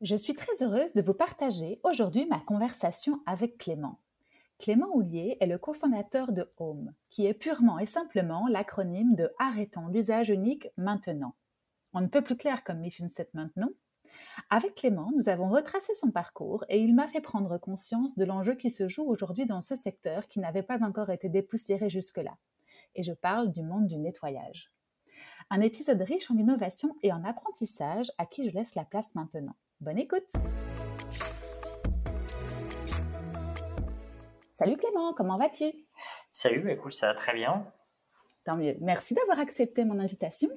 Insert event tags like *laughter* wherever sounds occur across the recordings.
Je suis très heureuse de vous partager aujourd'hui ma conversation avec Clément. Clément Houlier est le cofondateur de Home, qui est purement et simplement l'acronyme de Arrêtons l'usage unique maintenant. On ne peut plus clair comme mission statement, non Avec Clément, nous avons retracé son parcours et il m'a fait prendre conscience de l'enjeu qui se joue aujourd'hui dans ce secteur qui n'avait pas encore été dépoussiéré jusque-là. Et je parle du monde du nettoyage. Un épisode riche en innovation et en apprentissage à qui je laisse la place maintenant. Bonne écoute Salut Clément, comment vas-tu? Salut, bah, écoute, ça va très bien. Tant mieux. Merci d'avoir accepté mon invitation.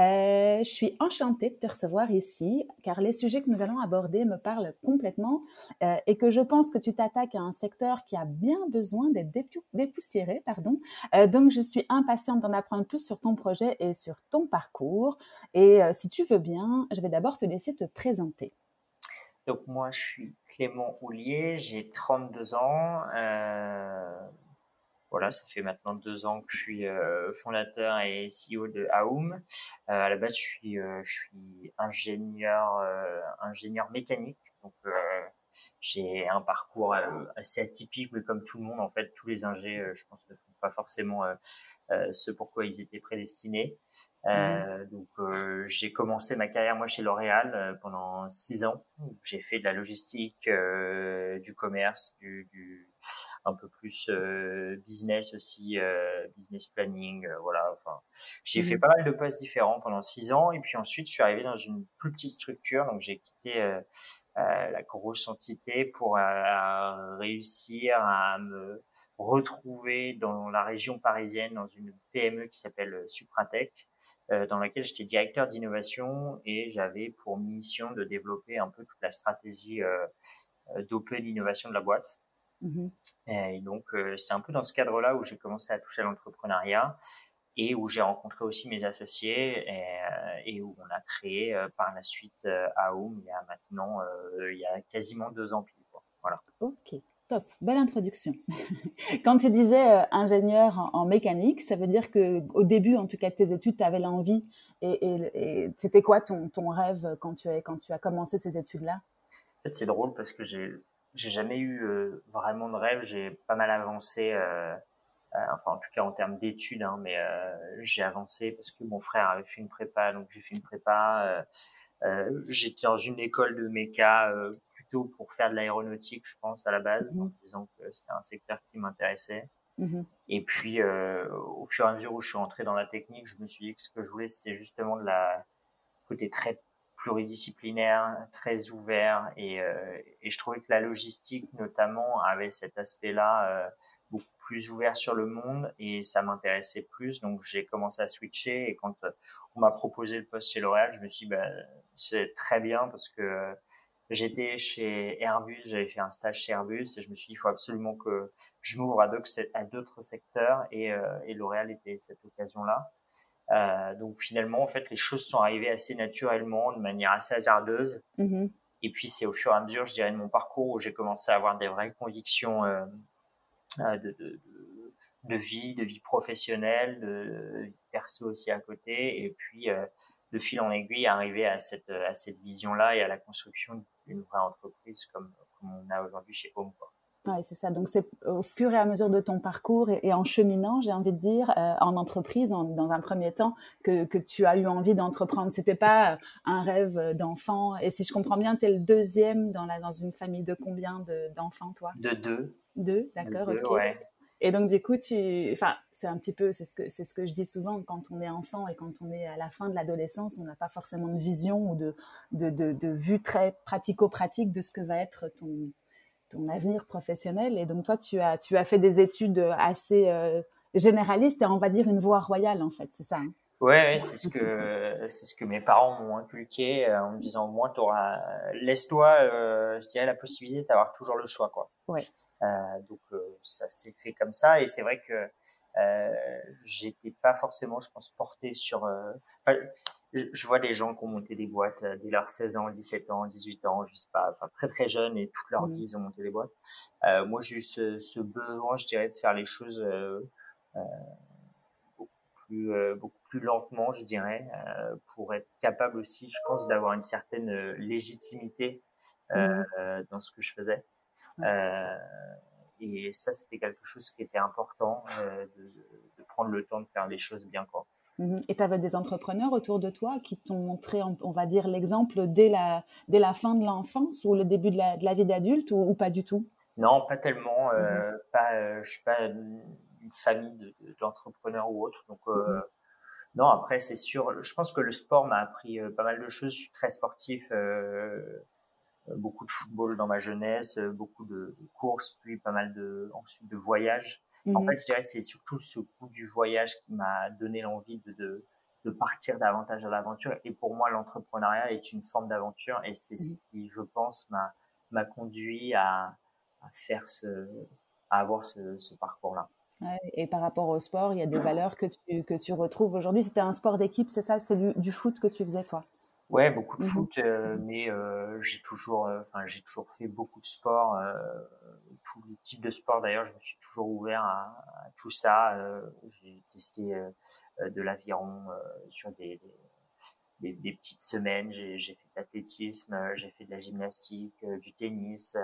Euh, je suis enchantée de te recevoir ici car les sujets que nous allons aborder me parlent complètement euh, et que je pense que tu t'attaques à un secteur qui a bien besoin d'être dépoussiéré. Pardon. Euh, donc, je suis impatiente d'en apprendre plus sur ton projet et sur ton parcours. Et si tu veux bien, je vais d'abord te laisser te présenter. Donc moi, je suis Clément Houlier, j'ai 32 ans. Euh, voilà, ça fait maintenant deux ans que je suis euh, fondateur et CEO de Aoum. Euh, à la base, je suis, je suis ingénieur, ingénieur mécanique. Donc j'ai un parcours assez atypique, mais comme tout le monde, en fait, tous les ingés, je pense, ne font pas forcément ce pourquoi ils étaient prédestinés. Mmh. Euh, donc euh, j'ai commencé ma carrière moi chez L'Oréal euh, pendant six ans. J'ai fait de la logistique, euh, du commerce, du, du, un peu plus business aussi, business planning, voilà. Enfin, j'ai fait mmh. pas mal de postes différents pendant six ans et puis ensuite je suis arrivé dans une plus petite structure. Donc j'ai quitté euh, la grosse entité pour euh, réussir à me retrouver dans la région parisienne dans une PME qui s'appelle Supratech, euh, dans laquelle j'étais directeur d'innovation et j'avais pour mission de développer un peu toute la stratégie d'open innovation de la boîte. Mmh et donc, c'est un peu dans ce cadre-là où j'ai commencé à toucher à l'entrepreneuriat et où j'ai rencontré aussi mes associés et, euh, et où on a créé euh, par la suite euh, Aoum il y a maintenant il y a quasiment deux ans pile. Voilà. Ok. Top, belle introduction. *laughs* Quand tu disais ingénieur en, mécanique, ça veut dire que au début, en tout cas de tes études, tu avais l'envie. Et, et, et c'était quoi ton, ton rêve quand tu, as, quand tu as commencé ces études-là? En fait, c'est drôle parce que j'ai j'ai jamais eu vraiment de rêve. J'ai pas mal avancé euh, enfin en tout cas en termes d'études, hein, mais euh, j'ai avancé parce que mon frère avait fait une prépa, donc j'ai fait une prépa. Euh, j'étais dans une école de méca plutôt pour faire de l'aéronautique, je pense à la base, mmh. en disant que c'était un secteur qui m'intéressait. Mmh et puis, au fur et à mesure où je suis entré dans la technique, je me suis dit que ce que je voulais, c'était justement de la côté très pluridisciplinaire, très ouvert, et, et je trouvais que la logistique, notamment, avait cet aspect-là plus ouvert sur le monde et ça m'intéressait plus. Donc j'ai commencé à switcher et quand euh, on m'a proposé le poste chez L'Oréal, je me suis dit bah, c'est très bien parce que euh, j'étais chez Airbus, j'avais fait un stage chez Airbus et je me suis dit il faut absolument que je m'ouvre à d'autres secteurs et, euh, et L'Oréal était cette occasion-là. Euh, donc finalement, en fait, les choses sont arrivées assez naturellement, de manière assez hasardeuse. Mm-hmm. Et puis c'est au fur et à mesure, je dirais, de mon parcours où j'ai commencé à avoir des vraies convictions euh, de, de, de, vie, de vie professionnelle, de vie perso aussi à côté, et puis euh, de fil en aiguille arriver à cette à cette vision-là et à la construction d'une vraie entreprise comme comme on a aujourd'hui chez Home. Quoi. Oui, c'est ça. Donc, c'est au fur et à mesure de ton parcours et, en cheminant, j'ai envie de dire, euh, en entreprise, dans un premier temps, que, que tu as eu envie d'entreprendre. C'était pas un rêve d'enfant. Et si je comprends bien, tu es le deuxième dans, la, dans une famille de combien d'enfants, toi? De deux. Deux, d'accord, ok. Et donc du coup, tu, enfin, c'est un petit peu, c'est ce que c'est ce que je dis souvent quand on est enfant et quand on est à la fin de l'adolescence, on n'a pas forcément de vision ou de de, de, de vue très pratico-pratique de ce que va être ton ton avenir professionnel. Et donc toi, tu as tu as fait des études assez euh, généralistes et on va dire une voie royale en fait, c'est ça. Hein? Ouais, c'est ce que c'est ce que mes parents m'ont inculqué euh, en me disant au moins t'auras laisse-toi euh, je dirais la possibilité d'avoir toujours le choix quoi. Ouais. Euh, donc euh, ça s'est fait comme ça et c'est vrai que euh, j'étais pas forcément je pense porté sur je, je, vois des gens qui ont monté des boîtes dès leurs 16 ans, 17 ans, 18 ans, je sais pas, enfin très très jeunes et toute leur mmh. vie ils ont monté des boîtes. moi j'ai eu ce, ce, besoin je dirais de faire les choses euh, beaucoup plus lentement, je dirais, euh, pour être capable aussi, je pense, d'avoir une certaine euh, légitimité mmh. dans ce que je faisais. et ça, c'était quelque chose qui était important, de, de, prendre le temps de faire les choses bien. Quoi. Mmh et tu avais des entrepreneurs autour de toi qui t'ont montré, on va dire, l'exemple dès la, dès la fin de l'enfance ou le début de la, de la vie d'adulte ou, ou, pas du tout? Non, pas tellement. Mmh pas, je suis pas une famille d'entrepreneurs ou autre. Donc, euh. Non, après, c'est sûr. Je pense que le sport m'a appris euh, pas mal de choses. Je suis très sportif. Euh, beaucoup de football dans ma jeunesse, beaucoup de, courses, puis pas mal de ensuite de voyages. En mhm. fait, je dirais que c'est surtout ce goût du voyage qui m'a donné l'envie de, de, de, partir davantage à l'aventure. Et pour moi, l'entrepreneuriat est une forme d'aventure et c'est ce mhm. qui, je pense, m'a m'a conduit à, à faire ce, à avoir ce, ce parcours-là et par rapport au sport, il y a des valeurs que tu, que tu retrouves aujourd'hui. C'était un sport d'équipe, c'est ça? C'est du, foot que tu faisais, toi? Ouais, beaucoup de mmh foot, euh, mais euh, j'ai toujours, euh, j'ai toujours fait beaucoup de sport, tous les types de sports. D'ailleurs, je me suis toujours ouvert à, tout ça. j'ai testé de l'aviron sur des, des, des, petites semaines. J'ai fait de l'athlétisme, j'ai fait de la gymnastique, du tennis.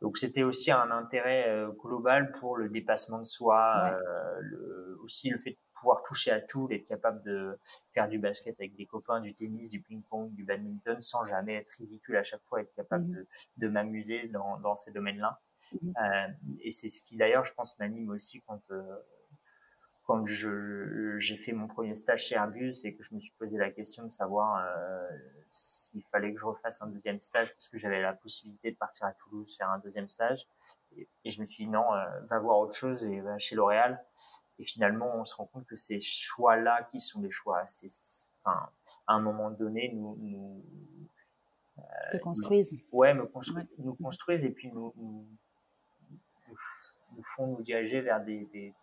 Donc c'était aussi un intérêt euh, global pour le dépassement de soi, euh, le, aussi le fait de pouvoir toucher à tout, d'être capable de faire du basket avec des copains, du tennis, du ping-pong, du badminton, sans jamais être ridicule à chaque fois, être capable mmh de, de m'amuser dans, dans, ces domaines-là. Mmh euh, et c'est ce qui d'ailleurs, je pense, m'anime aussi quand euh, quand j'ai fait mon premier stage chez Airbus et que je me suis posé la question de savoir euh, s'il fallait que je refasse un deuxième stage parce que j'avais la possibilité de partir à Toulouse faire un deuxième stage. Et, je me suis dit non euh, va voir autre chose et va chez L'Oréal. Et finalement on se rend compte que ces choix là qui sont des choix assez enfin, à un moment donné nous, nous euh, te construisent ouais me nous construisent et puis nous, nous, nous font nous diriger vers des, des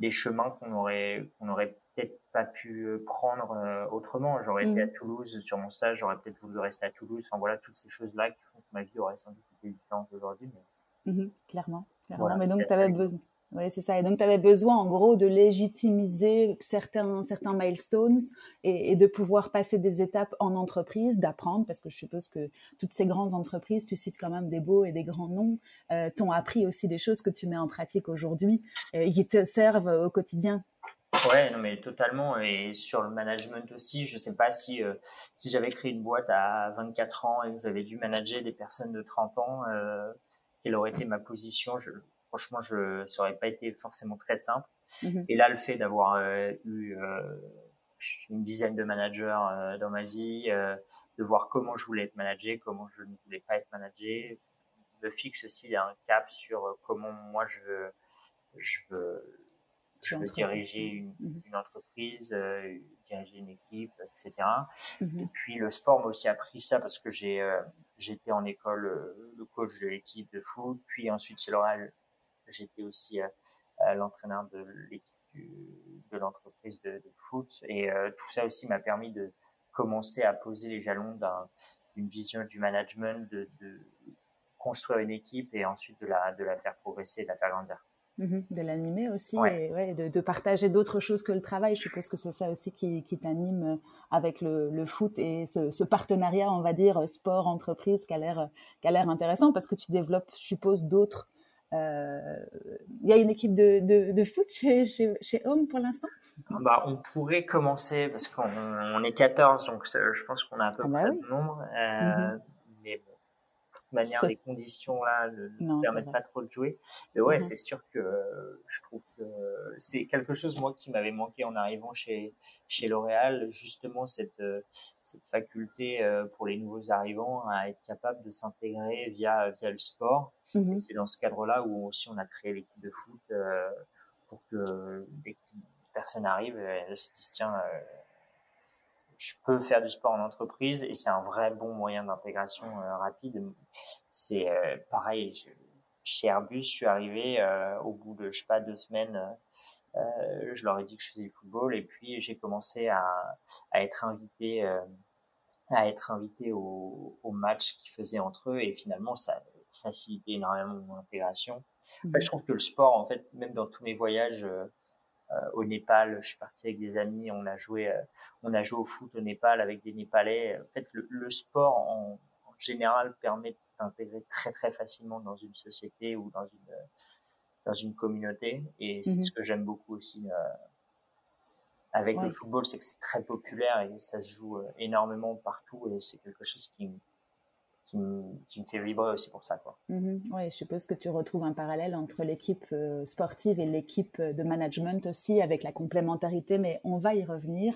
des chemins qu'on aurait qu'on aurait peut-être pas pu euh, prendre euh, autrement. J'aurais été à mmh. Toulouse sur mon stage, j'aurais peut-être voulu rester à Toulouse. Enfin voilà, toutes ces choses-là qui font que ma vie aurait sans doute été différente aujourd'hui. Mais... Mmh clairement, clairement. mais donc tu avais besoin. Oui, c'est ça. Et donc, tu avais besoin, en gros, de légitimiser certains, certains milestones et, de pouvoir passer des étapes en entreprise, d'apprendre, parce que je suppose que toutes ces grandes entreprises, tu cites quand même des beaux et des grands noms, euh, t'ont appris aussi des choses que tu mets en pratique aujourd'hui et qui te servent au quotidien. Ouais, non, mais totalement. Et sur le management aussi, je sais pas si, euh, si j'avais créé une boîte à 24 ans et que j'avais dû manager des personnes de 30 ans, euh, quelle aurait été ma position. Franchement, je, ça aurait pas été forcément très simple. Mhm. Et là, le fait d'avoir euh, eu euh, une dizaine de managers euh, dans ma vie, de voir comment je voulais être managé, comment je ne voulais pas être managé, me fixe aussi un cap sur comment moi je veux, je veux, je veux diriger une, mhm. une entreprise, diriger une équipe, etc. Mhm. Et puis le sport m'a aussi appris ça parce que j'ai j'étais en école le coach de l'équipe de foot, puis ensuite chez L'Oréal J'étais aussi euh, l'entraîneur de l'équipe de l'entreprise de, foot et euh, tout ça aussi m'a permis de commencer à poser les jalons d'une vision du management, de, construire une équipe et ensuite de la, de la faire progresser, de la faire grandir. Mmh de l'animer aussi et ouais, de, de, partager d'autres choses que le travail. Je suppose que c'est ça aussi qui, qui t'anime avec le, le, foot et ce, ce, partenariat, on va dire, sport-entreprise qui a l'air intéressant parce que tu développes, je suppose, d'autres euh, il y a une équipe de, de, de foot chez, chez, chez Home pour l'instant? Bah, On pourrait commencer parce qu'on on est 14, donc je pense qu'on a à peu ah bah près le nombre. Euh. Mais bon, manière, les conditions là ne permettent pas trop de jouer. Mais ouais, mhm. c'est sûr que je trouve que c'est quelque chose moi qui m'avait manqué en arrivant chez chez L'Oréal, justement cette cette faculté euh, pour les nouveaux arrivants à être capable de s'intégrer via via le sport. Mhm. C'est dans ce cadre-là où aussi on a créé l'équipe de foot euh, pour que personnes arrivent et elles se disent tiens, je peux faire du sport en entreprise et c'est un vrai bon moyen d'intégration rapide. C'est pareil. chez Airbus, je suis arrivé au bout de je sais pas deux semaines euh, je leur ai dit que je faisais du football et puis j'ai commencé à, à, être invité euh, à être invité au, au match qu'ils faisaient entre eux et finalement ça a facilité énormément mon intégration. Mmh. je trouve que le sport, en fait, même dans tous mes voyages euh, au Népal, je suis parti avec des amis, on a joué, on a joué au foot au Népal avec des Népalais. En fait, le, le sport en, en, général permet d'intégrer très très facilement dans une société ou dans une dans une communauté. Et c'est mhm. ce que j'aime beaucoup aussi euh, avec le football, c'est que c'est très populaire et ça se joue euh, énormément partout et c'est quelque chose qui, qui me, qui me, fait vibrer aussi pour ça. Quoi. Mhm. Oui, je suppose que tu retrouves un parallèle entre l'équipe euh, sportive et l'équipe de management aussi, avec la complémentarité, mais on va y revenir.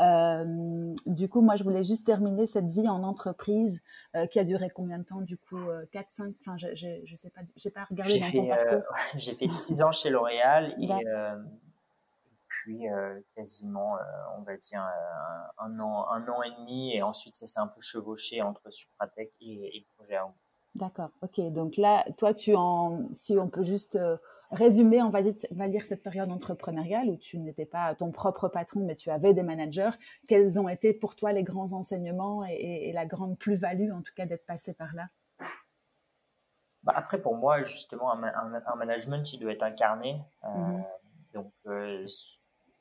Euh, du coup, moi, je voulais juste terminer cette vie en entreprise euh, qui a duré combien de temps Du coup, 4, 5, enfin, je, je, sais pas, j'ai pas regardé dans ton parcours. *laughs* j'ai fait 6 ans chez L'Oréal et puis quasiment, on va dire, un, an, un an et demi et ensuite ça s'est un peu chevauché entre Supratech et, et projet D'accord, ok. Donc là, toi, tu en, si on peut juste résumer, on va dire, va dire cette période entrepreneuriale où tu n'étais pas ton propre patron, mais tu avais des managers. Quels ont été pour toi les grands enseignements et, la grande plus-value, en tout cas, d'être passé par là? Bah Après, pour moi, justement, un, management, il doit être incarné. Euh, mm-hmm. Donc, euh,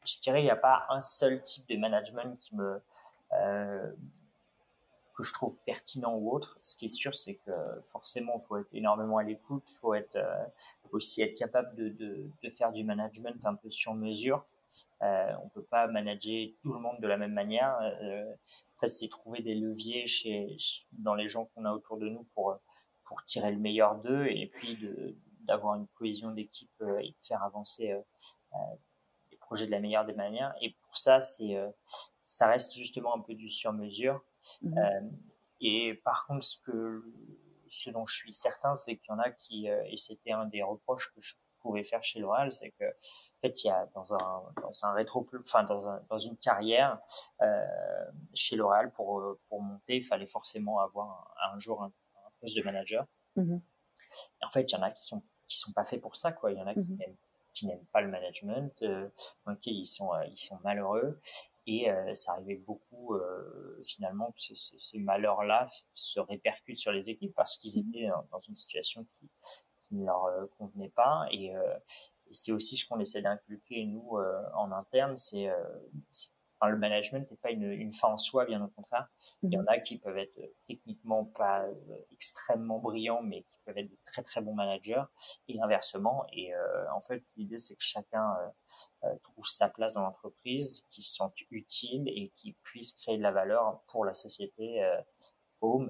je dirais, il n'y a pas un seul type de management qui me euh, que je trouve pertinent ou autre. Ce qui est sûr, c'est que forcément, il faut être énormément à l'écoute, il faut être euh, aussi être capable de, de, de, faire du management un peu sur mesure. Euh, on peut pas manager tout le monde de la même manière. Euh, en fait, c'est trouver des leviers chez, dans les gens qu'on a autour de nous pour pour tirer le meilleur d'eux et puis d'avoir une cohésion d'équipe euh, et de faire avancer euh, euh, projets de la meilleure des manières. Et pour ça, c'est ça reste justement un peu du sur mesure. Mmh. Euh, et par contre, ce que ce dont je suis certain, c'est qu'il y en a qui, euh, et c'était un des reproches que je pouvais faire chez L'Oréal, c'est que en fait, il y a dans un dans un rétro, enfin dans un dans une carrière euh, chez L'Oréal pour pour monter, il fallait forcément avoir un, jour un, poste de manager. Et en fait, il y en a qui sont qui sont pas faits pour ça, quoi. Il y en a qui mmh. n'aiment qui n'aiment pas le management, euh, ils sont ils sont malheureux et euh, ça arrivait beaucoup euh, finalement que ce, ce, malheur-là se répercute sur les équipes parce qu'ils mmh étaient dans une situation qui, qui ne leur euh, convenait pas. Et, et c'est aussi ce qu'on essaie d'inculquer nous en interne, c'est le management n'est pas une, une, fin en soi, bien au contraire. Il y en mhm. a qui peuvent être euh, techniquement pas euh, extrêmement brillants, mais qui peuvent être de très très bons managers, et inversement. Et euh, en fait, l'idée c'est que chacun trouve sa place dans l'entreprise, qui se sente utile et qui puisse créer de la valeur pour la société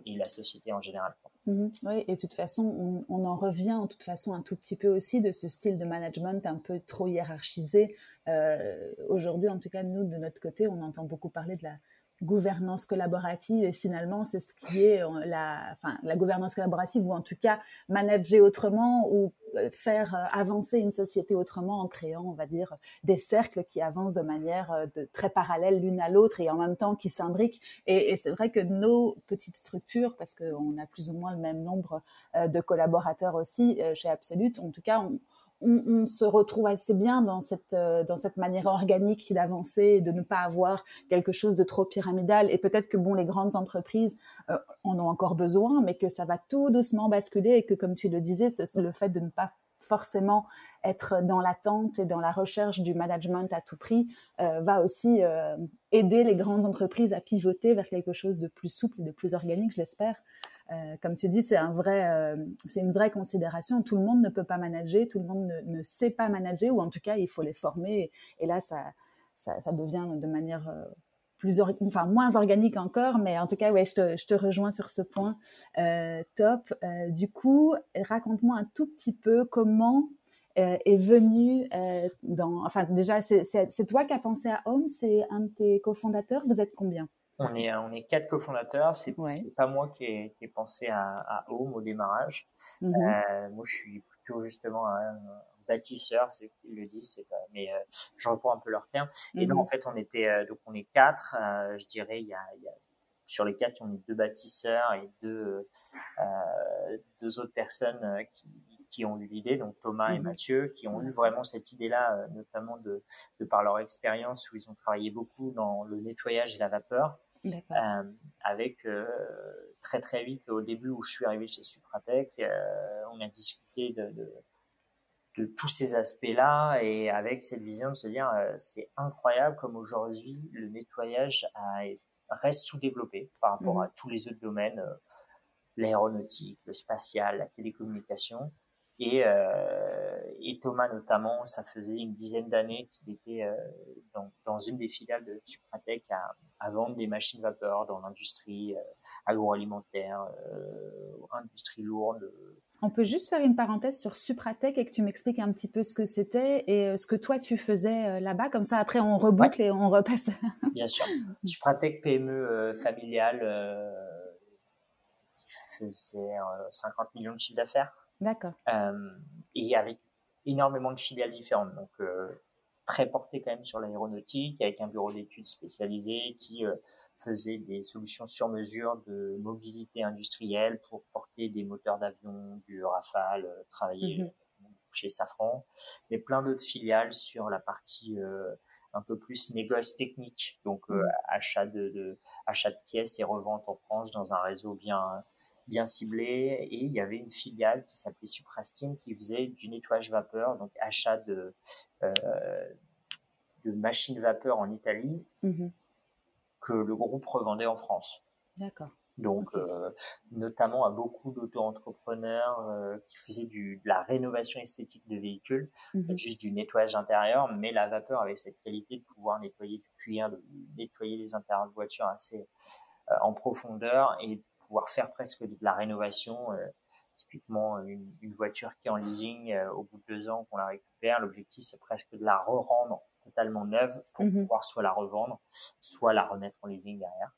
et la société en général. Mhm. oui, et de toute façon, on, en revient en toute façon un tout petit peu aussi de ce style de management un peu trop hiérarchisé. Euh, Aujourd'hui, en tout cas, nous, de notre côté, on entend beaucoup parler de la gouvernance collaborative et finalement c'est ce qui est euh, la, enfin, la gouvernance collaborative ou en tout cas manager autrement ou euh, faire euh, avancer une société autrement en créant, on va dire, des cercles qui avancent de manière de, très parallèle l'une à l'autre et en même temps qui s'imbriquent. Et, c'est vrai que nos petites structures, parce qu'on a plus ou moins le même nombre de collaborateurs aussi chez Absolute, en tout cas, on, se retrouve assez bien dans cette, euh, dans cette manière organique d'avancer et de ne pas avoir quelque chose de trop pyramidal. Et peut-être que bon, les grandes entreprises euh, en ont encore besoin, mais que ça va tout doucement basculer et que, comme tu le disais, le fait de ne pas forcément être dans l'attente et dans la recherche du management à tout prix euh, va aussi aider les grandes entreprises à pivoter vers quelque chose de plus souple, de plus organique, je l'espère. Euh, comme tu dis, c'est un vrai, euh, c'est une vraie considération. Tout le monde ne peut pas manager, tout le monde ne, sait pas manager, ou en tout cas, il faut les former. Et, là, ça, ça, devient de manière euh, plus, enfin moins organique encore, mais en tout cas, ouais, je te, je te rejoins sur ce point. top. du coup, raconte-moi un tout petit peu comment est venu dans. Enfin, déjà, c'est toi qui as pensé à Home, c'est un de tes cofondateurs. Vous êtes combien? On est, on est quatre cofondateurs. C'est pas moi qui ai, qui ai pensé à, à, Home au démarrage. Mm-hmm. euh, moi, je suis plutôt justement un, bâtisseurs, c'est qui le disent, mais je reprends un peu leur terme. Et donc, en mhm. fait, on était, donc on est quatre, je dirais, il y a, il y a sur les quatre, on est deux bâtisseurs et deux, deux autres personnes qui, qui ont eu l'idée, donc Thomas et mhm. Mathieu, qui ont eu vraiment cette idée-là, euh, notamment de, de, par leur expérience où ils ont travaillé beaucoup dans le nettoyage et la vapeur. Euh, avec euh, très très vite au début où je suis arrivé chez Supratec, euh, on a discuté de, de, de tous ces aspects-là et avec cette vision de se dire c'est incroyable comme aujourd'hui le nettoyage a, reste sous-développé par rapport mhm. à tous les autres domaines, l'aéronautique, le spatial, la télécommunication. Et, euh, et, Thomas notamment, ça faisait une dizaine d'années qu'il était euh, dans, dans, une des filiales de Supratec à, à vendre des machines vapeur dans l'industrie euh, agroalimentaire, euh, industrie lourde. On peut juste faire une parenthèse sur Supratec et que tu m'expliques un petit peu ce que c'était et euh, ce que toi tu faisais là-bas. Comme ça, après, on reboucle et on repasse. *laughs* Bien sûr. Supratec PME familiale qui faisait 50 millions de chiffre d'affaires. D'accord. Euh, et avec énormément de filiales différentes. Donc, euh, très porté quand même sur l'aéronautique, avec un bureau d'études spécialisé qui euh, faisait des solutions sur mesure de mobilité industrielle pour porter des moteurs d'avion, du Rafale, travailler mhm. chez Safran, mais plein d'autres filiales sur la partie un peu plus négoce technique, donc mhm. achat de, de, achat de pièces et revente en France dans un réseau bien bien ciblé et il y avait une filiale qui s'appelait Suprastine qui faisait du nettoyage vapeur, donc achat de, euh, de machines vapeur en Italie mhm. que le groupe revendait en France. D'accord. Donc, euh, notamment à beaucoup d'auto-entrepreneurs euh, qui faisaient du, de la rénovation esthétique de véhicules, mhm. juste du nettoyage intérieur, mais la vapeur avait cette qualité de pouvoir nettoyer du cuir, de nettoyer les intérieurs de voiture assez euh, en profondeur et pouvoir faire presque de la rénovation. Euh, typiquement, une, une, voiture qui est en leasing, euh, au bout de deux ans qu'on la récupère, l'objectif c'est presque de la re-rendre totalement neuve pour mhm. pouvoir soit la revendre, soit la remettre en leasing derrière.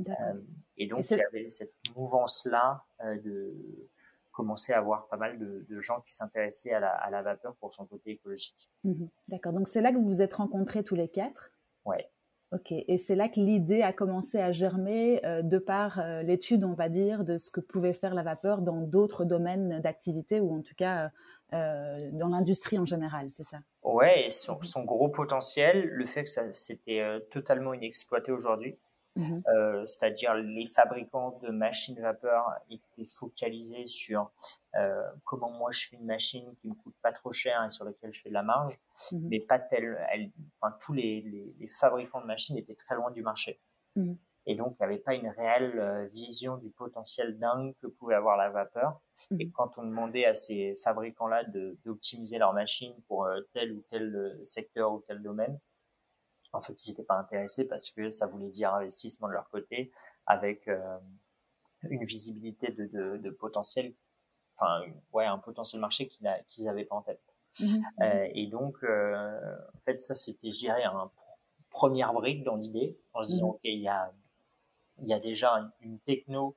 Euh, et donc, il y avait cette mouvance-là de commencer à avoir pas mal de, de gens qui s'intéressaient à la, à la, vapeur pour son côté écologique. Mhm. D'accord. Donc, c'est là que vous vous êtes rencontrés tous les quatre? Ouais. Ok, et c'est là que l'idée a commencé à germer euh, de par euh, l'étude, on va dire, de ce que pouvait faire la vapeur dans d'autres domaines d'activité ou en tout cas euh, dans l'industrie en général, c'est ça? Ouais, et son, son, gros potentiel, le fait que ça c'était totalement inexploité aujourd'hui, Mhm. Euh, c'est-à-dire les fabricants de machines vapeur étaient focalisés sur euh, comment moi je fais une machine qui me coûte pas trop cher et sur laquelle je fais de la marge, mhm. mais pas tel, enfin tous les, les, les, fabricants de machines étaient très loin du marché. Mhm. Et donc, il n'y avait pas une réelle euh, vision du potentiel dingue que pouvait avoir la vapeur. Et quand on demandait à ces fabricants-là d'optimiser leurs machines pour euh, tel ou tel secteur ou tel domaine, en fait, ils n'étaient pas intéressés parce que ça voulait dire investissement de leur côté avec euh, une visibilité de, de, de, potentiel, enfin, ouais, un potentiel marché qu'ils n'avaient pas en tête. Mmh euh, et donc, euh, en fait, ça, c'était, je dirais, un première brique dans l'idée, en se disant, mmh OK, il y a, y a déjà une, techno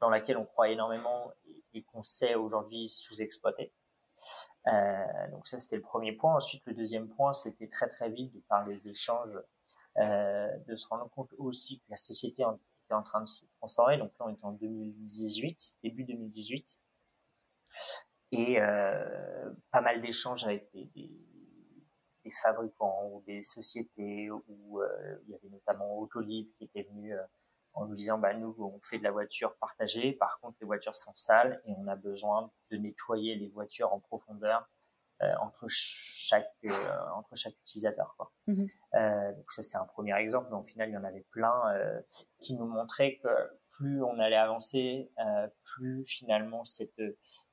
dans laquelle on croit énormément et, et qu'on sait aujourd'hui sous-exploiter. Euh, donc ça, c'était le premier point. Ensuite, le deuxième point, c'était très très vite de par les échanges, euh, de se rendre compte aussi que la société était en train de se transformer. Donc là, on est en 2018, début 2018, et euh, pas mal d'échanges avec des, des, des, fabricants ou des sociétés où euh, il y avait notamment Autolib qui était venu euh, en nous disant bah nous on fait de la voiture partagée, par contre les voitures sont sales et on a besoin de nettoyer les voitures en profondeur euh, entre chaque euh, entre chaque utilisateur quoi. Mhm. Euh, donc ça c'est un premier exemple, mais au final il y en avait plein euh, qui nous montraient que plus on allait avancer, euh, plus finalement cette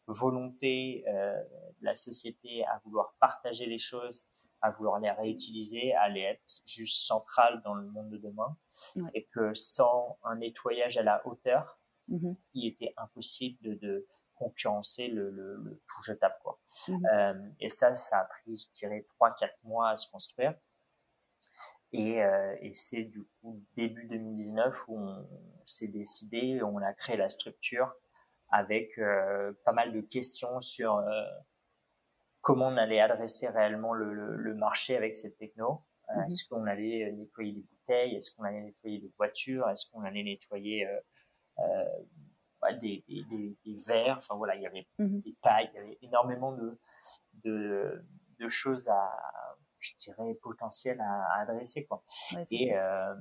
volonté euh, de la société à vouloir partager les choses, à vouloir les réutiliser, allait être juste centrale dans le monde de demain, et que sans un nettoyage à la hauteur, mm-hmm. il était impossible de, de concurrencer le, le, le, tout jetable quoi. Mm-hmm. Euh, et ça, ça a pris, je dirais, trois quatre mois à se construire. Et, euh, et c'est du coup début 2019 où on s'est décidé, on a créé la structure avec euh, pas mal de questions sur euh, comment on allait adresser réellement le, le, marché avec cette techno. Mhm. Est-ce qu'on allait nettoyer des bouteilles? Est-ce qu'on allait nettoyer des voitures? Est-ce qu'on allait nettoyer des, des, des, verres? Enfin voilà, il y avait Mhm. des tailles, il y avait énormément de, de, de choses à, je dirais, potentielles à, à adresser. Quoi. Ouais, Et, euh,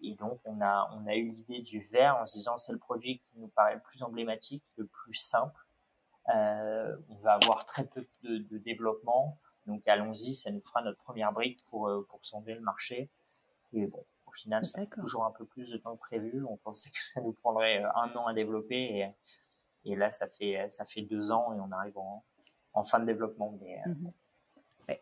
et donc, on a, on a eu l'idée du verre en se disant c'est le produit qui nous paraît le plus emblématique, le plus simple. Euh, on va avoir très peu de, de développement. Donc, allons-y, ça nous fera notre première brique pour, euh, pour sonder le marché. Et bon, au final, ça prend toujours un peu plus de temps que prévu. On pensait que ça nous prendrait un an à développer. Et, et là, ça fait, ça fait deux ans et on arrive en, en fin de développement. Mais, Mhm.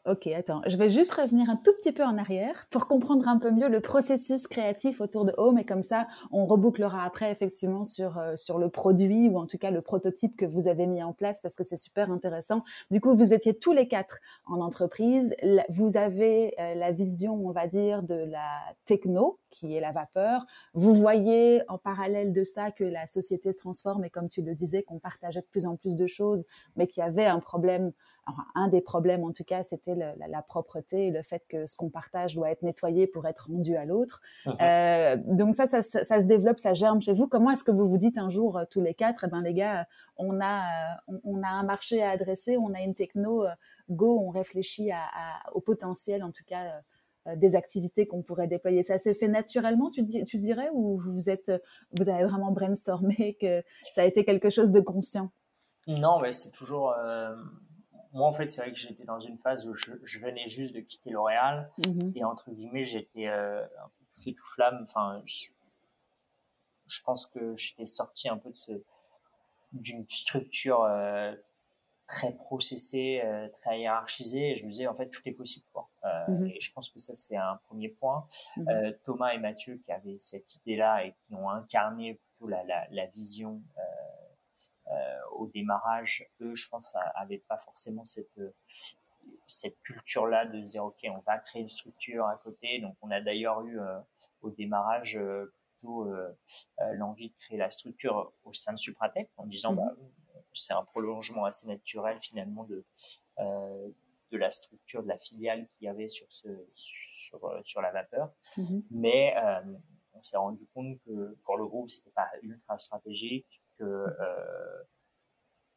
Ok, attends. Je vais juste revenir un tout petit peu en arrière pour comprendre un peu mieux le processus créatif autour de Home et comme ça, on rebouclera après effectivement sur, euh, sur le produit ou en tout cas le prototype que vous avez mis en place parce que c'est super intéressant. Du coup, vous étiez tous les quatre en entreprise. Vous avez euh, la vision, on va dire, de la techno qui est la vapeur. Vous voyez en parallèle de ça que la société se transforme et comme tu le disais, qu'on partageait de plus en plus de choses, mais qu'il y avait un problème un des problèmes en tout cas, c'était la, la propreté et le fait que ce qu'on partage doit être nettoyé pour être rendu à l'autre. Mhm. Euh, donc ça, ça, ça, ça se développe, ça germe chez vous. Comment est-ce que vous vous dites un jour euh, tous les quatre, eh ben les gars, euh, on a, on, on a un marché à adresser, on a une techno, go, on réfléchit à, à- au potentiel en tout cas. des activités qu'on pourrait déployer. Ça s'est fait naturellement, tu, dis, tu dirais, ou vous êtes, vous avez vraiment brainstormé *laughs* que ça a été quelque chose de conscient? Non, mais c'est toujours. euh, Moi, en fait, c'est vrai que j'étais dans une phase où je, je venais juste de quitter L'Oréal Mhm. et entre guillemets, j'étais euh, un peu feu tout flamme. Enfin, je, je pense que j'étais sorti un peu de ce d'une structure euh, très processée, euh, très hiérarchisée. Et je me disais, en fait, tout est possible. Quoi. Mhm. Et je pense que ça, c'est un premier point. Mhm. Thomas et Mathieu qui avaient cette idée-là et qui ont incarné plutôt la, la, la vision euh, au démarrage, eux, je pense, n'avaient pas forcément cette euh, cette culture-là de dire ok, on va créer une structure à côté. Donc, on a d'ailleurs eu euh, au démarrage euh, plutôt euh, euh, l'envie de créer la structure au sein de Supratec en disant bah, c'est un prolongement assez naturel finalement de euh, de la structure de la filiale qu'il y avait sur ce sur euh, sur la vapeur. Mhm. Mais euh, on s'est rendu compte que pour le groupe, c'était pas ultra stratégique, que euh,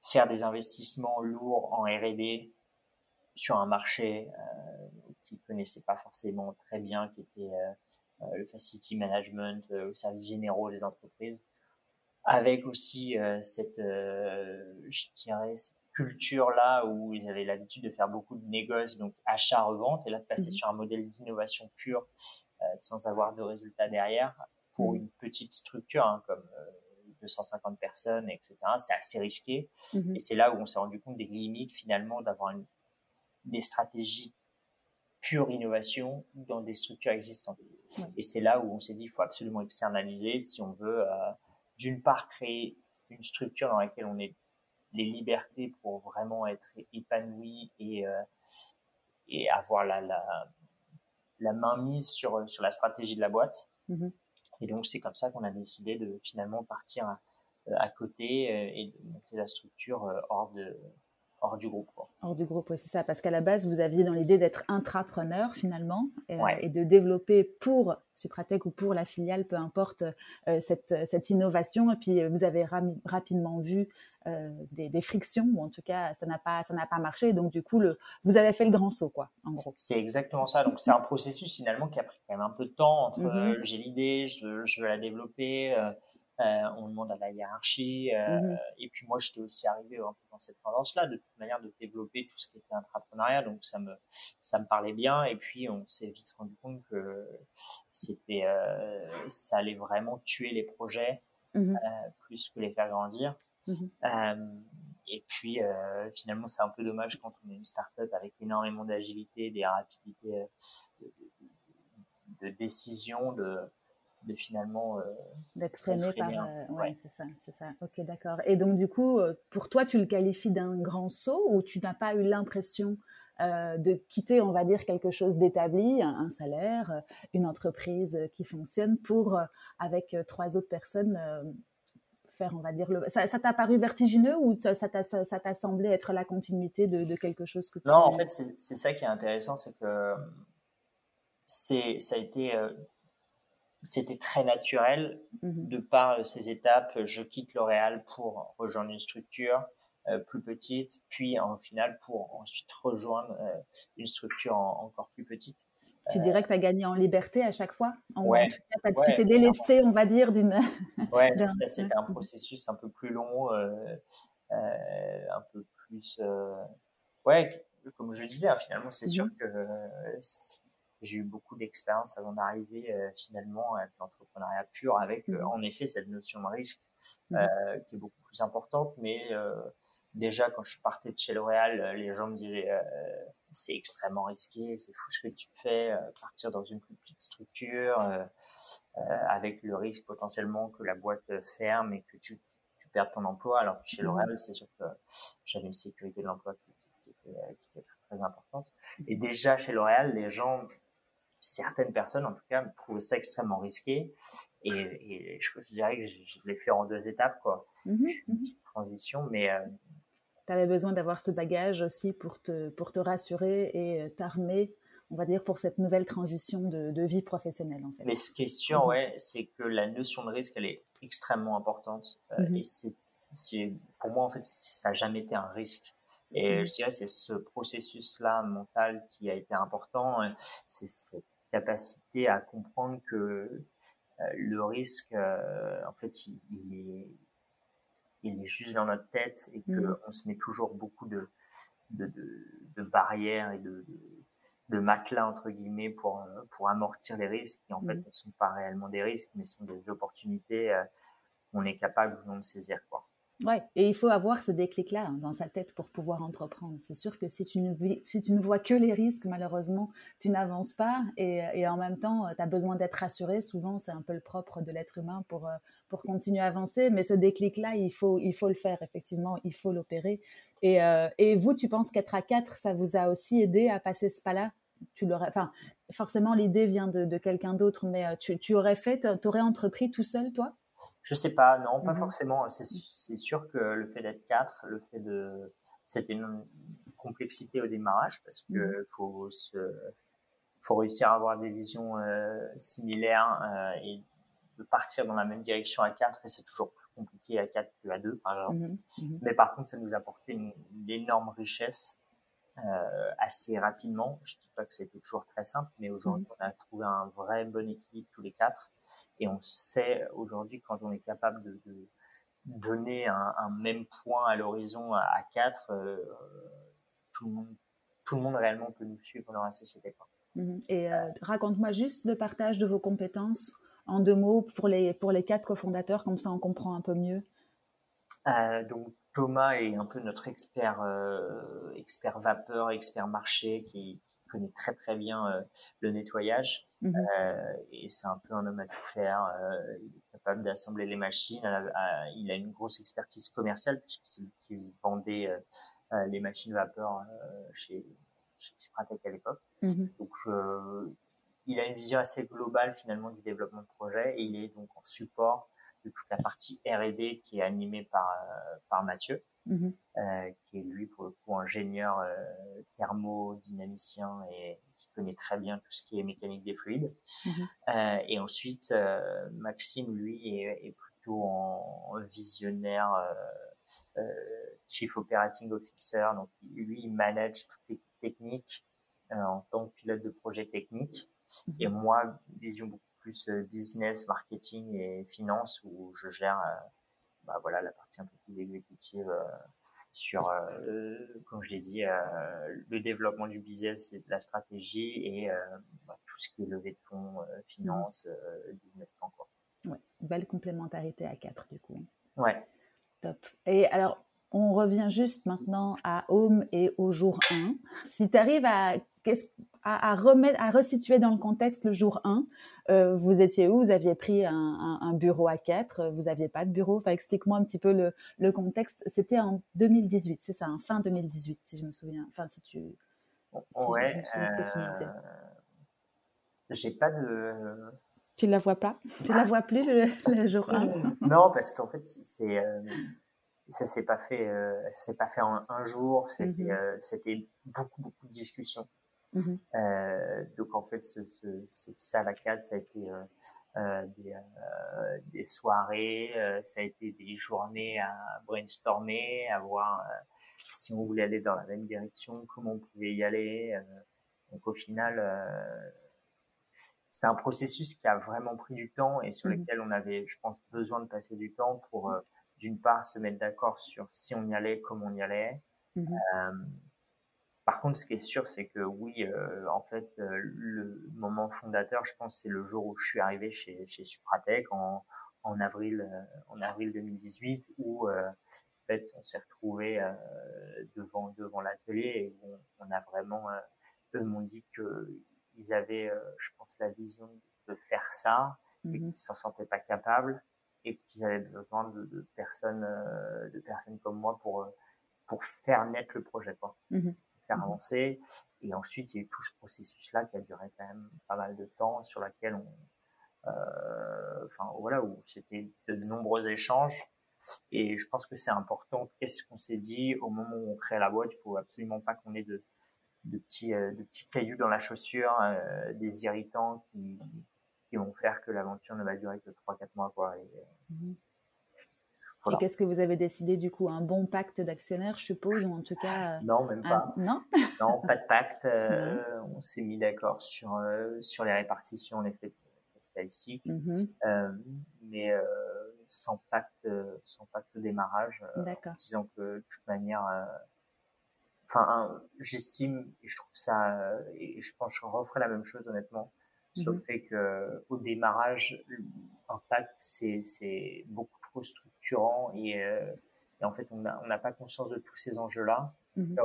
faire des investissements lourds en R&D sur un marché euh, qu'ils connaissaient pas forcément très bien, qui était euh, euh, le facility management, euh, au service généraux des entreprises, avec aussi cette, je dirais, cette culture-là où ils avaient l'habitude de faire beaucoup de négoces, donc achat-revente, et là de passer Mhm. sur un modèle d'innovation pure sans avoir de résultats derrière pour Mhm. une petite structure hein, comme 250 personnes, etc. C'est assez risqué. Mhm. Et c'est là où on s'est rendu compte des limites finalement d'avoir une- des stratégies pure innovation dans des structures existantes. Ouais. Et c'est là où on s'est dit il faut absolument externaliser si on veut euh, d'une part créer une structure dans laquelle on ait les libertés pour vraiment être épanoui et, euh, et avoir la, la, la main mise sur, sur la stratégie de la boîte. Mhm. Et donc c'est comme ça qu'on a décidé de finalement partir à, à côté euh, et de monter la structure euh, hors de hors du groupe. Quoi. Hors du groupe, oui, c'est ça. Parce qu'à la base, vous aviez dans l'idée d'être intrapreneur finalement euh, Ouais. et de développer pour Supratec ou pour la filiale, peu importe, euh, cette, cette innovation. Et puis, vous avez rapidement vu euh, des, des frictions, ou en tout cas, ça n'a pas, ça n'a pas marché. Donc, du coup, le, vous avez fait le grand saut, quoi, en gros. C'est exactement ça. Donc c'est un processus finalement qui a pris quand même un peu de temps entre Mhm. euh, j'ai l'idée, je, je veux la développer, on demande à la hiérarchie, euh, Mhm. et puis moi j'étais aussi arrivé un peu dans cette tendance-là, de toute manière de développer tout ce qui était entrepreneuriat, donc ça me ça me parlait bien, et puis on s'est vite rendu compte que c'était euh, ça allait vraiment tuer les projets Mhm. euh, plus que les faire grandir. Mhm. Euh, et puis euh, finalement, c'est un peu dommage quand on est une start-up avec énormément d'agilité, des rapidités euh, de, de, de décision, de, de finalement. euh, D'être freiné par. un euh, ouais, ouais. c'est ça, c'est ça. Ok, d'accord. Et donc, du coup, euh, pour toi, tu le qualifies d'un grand saut ou tu n'as pas eu l'impression euh, de quitter, on va dire, quelque chose d'établi, un, un salaire, euh, une entreprise qui fonctionne pour, avec trois autres personnes, faire, on va dire le... Ça t'a paru vertigineux ou ça t'a semblé être la continuité de, quelque chose que tu... Non, en fait, c'est ça qui est intéressant, c'est que c'est ça a été c'était très naturel mmh de par ces étapes. Je quitte L'Oréal pour rejoindre une structure euh, plus petite, puis en final pour ensuite rejoindre euh, une structure encore plus petite. Tu dirais que tu as gagné en liberté à chaque fois en, ouais, tout cas, tu t'es délesté, on va dire, d'une. *laughs* Ouais, c'était un processus un peu plus long, euh, un peu plus. Ouais, comme je disais, hein, finalement, c'est sûr mmh que j'ai eu beaucoup d'expérience avant d'arriver finalement à l'entrepreneuriat pur avec, mmh en effet, cette notion de risque qui est beaucoup plus importante, mais déjà quand je partais de chez L'Oréal, euh, les gens me disaient euh, c'est extrêmement risqué, c'est fou ce que tu fais, euh, partir dans une plus petite structure avec le risque potentiellement que la boîte ferme et que tu, tu perdes ton emploi. Alors chez L'Oréal, c'est sûr que j'avais une sécurité de l'emploi qui, était, très, importante. Et déjà chez L'Oréal, les gens certaines personnes, en tout cas, trouvaient ça extrêmement risqué. Et, je, dirais que je, l'ai fait en deux étapes, quoi. Mmh une petite transition, mais tu avais besoin d'avoir ce bagage aussi pour te, pour te rassurer et euh, t'armer, on va dire, pour cette nouvelle transition de, de, vie professionnelle, en fait. Mais ce qui est sûr, mhm. ouais, c'est que la notion de risque, elle est extrêmement importante. Euh, mhm. Et c'est, pour moi, en fait, ça n'a jamais été un risque. Et mhm. je dirais, c'est ce processus-là mental qui a été important. C'est cette capacité à comprendre que euh, le risque, en fait, il, il est il est juste dans notre tête et qu'on mm. on se met toujours beaucoup de, de, de, barrières et de, de, matelas, entre guillemets, pour, pour amortir les risques qui, en fait, mm. ne sont pas réellement des risques, mais sont des opportunités euh, qu'on est capable ou non de saisir. Quoi. Ouais, et il faut avoir ce déclic-là hein, dans sa tête pour pouvoir entreprendre. C'est sûr que si tu, ne, si tu ne vois que les risques, malheureusement, tu n'avances pas et, en même temps, tu as besoin d'être rassuré. Souvent, c'est un peu le propre de l'être humain pour, euh, pour continuer à avancer. Mais ce déclic-là, il faut, il faut le faire, effectivement, il faut l'opérer. Et, euh, et vous, tu penses qu'être à quatre, ça vous a aussi aidé à passer ce pas-là? Tu l'aurais, enfin, forcément, l'idée vient de, de quelqu'un d'autre, mais euh, tu, tu aurais fait, tu aurais entrepris tout seul, toi? Je sais pas, non, pas mmh forcément. C'est sûr que le fait d'être quatre, le fait de, c'était une complexité au démarrage parce que mmh faut se, faut réussir à avoir des visions euh, similaires euh, et de partir dans la même direction à quatre et c'est toujours plus compliqué à quatre qu'à deux par exemple. Mmh Mais par contre, ça nous a apporté une énorme richesse euh, assez rapidement. Je dis pas que c'était toujours très simple, mais aujourd'hui, mm. on a trouvé un vrai bon équilibre tous les quatre. Et on sait aujourd'hui quand on est capable de, de donner un, un, même point à l'horizon à, quatre, euh, tout, le monde, tout le monde réellement peut nous suivre dans la société. Mm-hmm. Et euh, raconte-moi juste le partage de vos compétences en deux mots pour les, pour les quatre cofondateurs, comme ça on comprend un peu mieux. Euh, donc Thomas est un peu notre expert, euh, expert vapeur, expert marché, qui, qui, connaît très très bien euh, le nettoyage. Mhm. Euh, et c'est un peu un homme à tout faire. Euh, il est capable d'assembler les machines. il a une grosse expertise commerciale puisque c'est lui qui vendait les machines vapeur chez, chez Supratec à l'époque. Mhm. Donc il a une vision assez globale finalement du développement de projet et il est donc en support toute la partie R&D qui est animée par euh, par Mathieu, mhm. euh, qui est lui pour le coup ingénieur euh, thermodynamicien et qui connaît très bien tout ce qui est mécanique des fluides. Mhm. et ensuite, Maxime, lui, est, plutôt en, visionnaire. Chief Operating Officer, donc lui il manage toutes les techniques en tant que pilote de projet technique. Mhm. Et moi, vision beaucoup plus euh, business, marketing et finance où je gère euh, bah, voilà, la partie un peu plus exécutive euh, sur, comme je l'ai dit, le développement du business et de la stratégie et bah, tout ce qui est levée de fonds, finance, business plan. Quoi. Ouais, belle complémentarité à quatre du coup. Ouais. Top. Et alors, on revient juste maintenant à Home et au jour 1. Si tu arrives à, à, remettre, à resituer dans le contexte le jour 1, euh, vous étiez où? Vous aviez pris un, bureau à 4, vous n'aviez pas de bureau. Enfin, explique-moi un petit peu le, contexte. C'était en 2018, c'est ça, en fin 2018, si je me souviens. Enfin, si tu. ouais. ce que tu disais. Euh, j'ai pas de Tu ne la vois pas? Tu ne la vois plus le, jour 1 *laughs* Non, parce qu'en fait, c'est, euh, ça s'est pas fait, euh, s'est pas fait en un jour. C'était, mhm. euh, c'était beaucoup, beaucoup de discussions. Mhm. Euh, donc en fait, ce, ce, ça la cadre, ça a été euh, euh des, des, soirées, ça a été des journées à brainstormer, à voir si on voulait aller dans la même direction, comment on pouvait y aller. donc au final, c'est un processus qui a vraiment pris du temps et sur mhm. lequel on avait, je pense, besoin de passer du temps pour d'une part se mettre d'accord sur si on y allait, comment on y allait. Mhm. Par contre, ce qui est sûr, c'est que oui, euh, en fait, euh, le moment fondateur, je pense, c'est le jour où je suis arrivé chez, chez Supratec en, en avril, euh, en avril 2018, où en fait, on s'est retrouvé devant devant l'atelier et on, on, a vraiment, eux m'ont dit que ils avaient, je pense, la vision de faire ça, et mmh qu'ils s'en sentaient pas capables et qu'ils avaient besoin de, de personnes, de personnes comme moi pour pour faire naître le projet, quoi. Mmh faire mhm. avancer. Et ensuite, il y a eu tout ce processus-là qui a duré quand même pas mal de temps, sur laquelle on, euh, enfin voilà, où c'était de nombreux échanges. Et je pense que c'est important. Qu'est-ce qu'on s'est dit au moment où on crée la boîte? Il faut absolument pas qu'on ait de, de petits, euh, de petits cailloux dans la chaussure, euh, des irritants qui, qui vont faire que l'aventure ne va durer que 3-4 mois. Quoi. Et, Et qu'est-ce que vous avez décidé du coup Un bon pacte d'actionnaires, je suppose, ou en tout cas euh, Non, même pas. Non? *laughs* Non, pas de pacte. Euh, *laughs* on s'est mis d'accord sur, euh, sur les répartitions, en effet, capitalistiques, mmh mais sans pacte, sans pacte de démarrage. D'accord. disant que de toute manière, enfin, j'estime et je trouve ça, et je pense que je referai la même chose honnêtement sur le mmh fait que au démarrage, pacte c'est beaucoup trop structurant et, euh, et en fait on n'a on pas conscience de tous ces enjeux-là. Mmh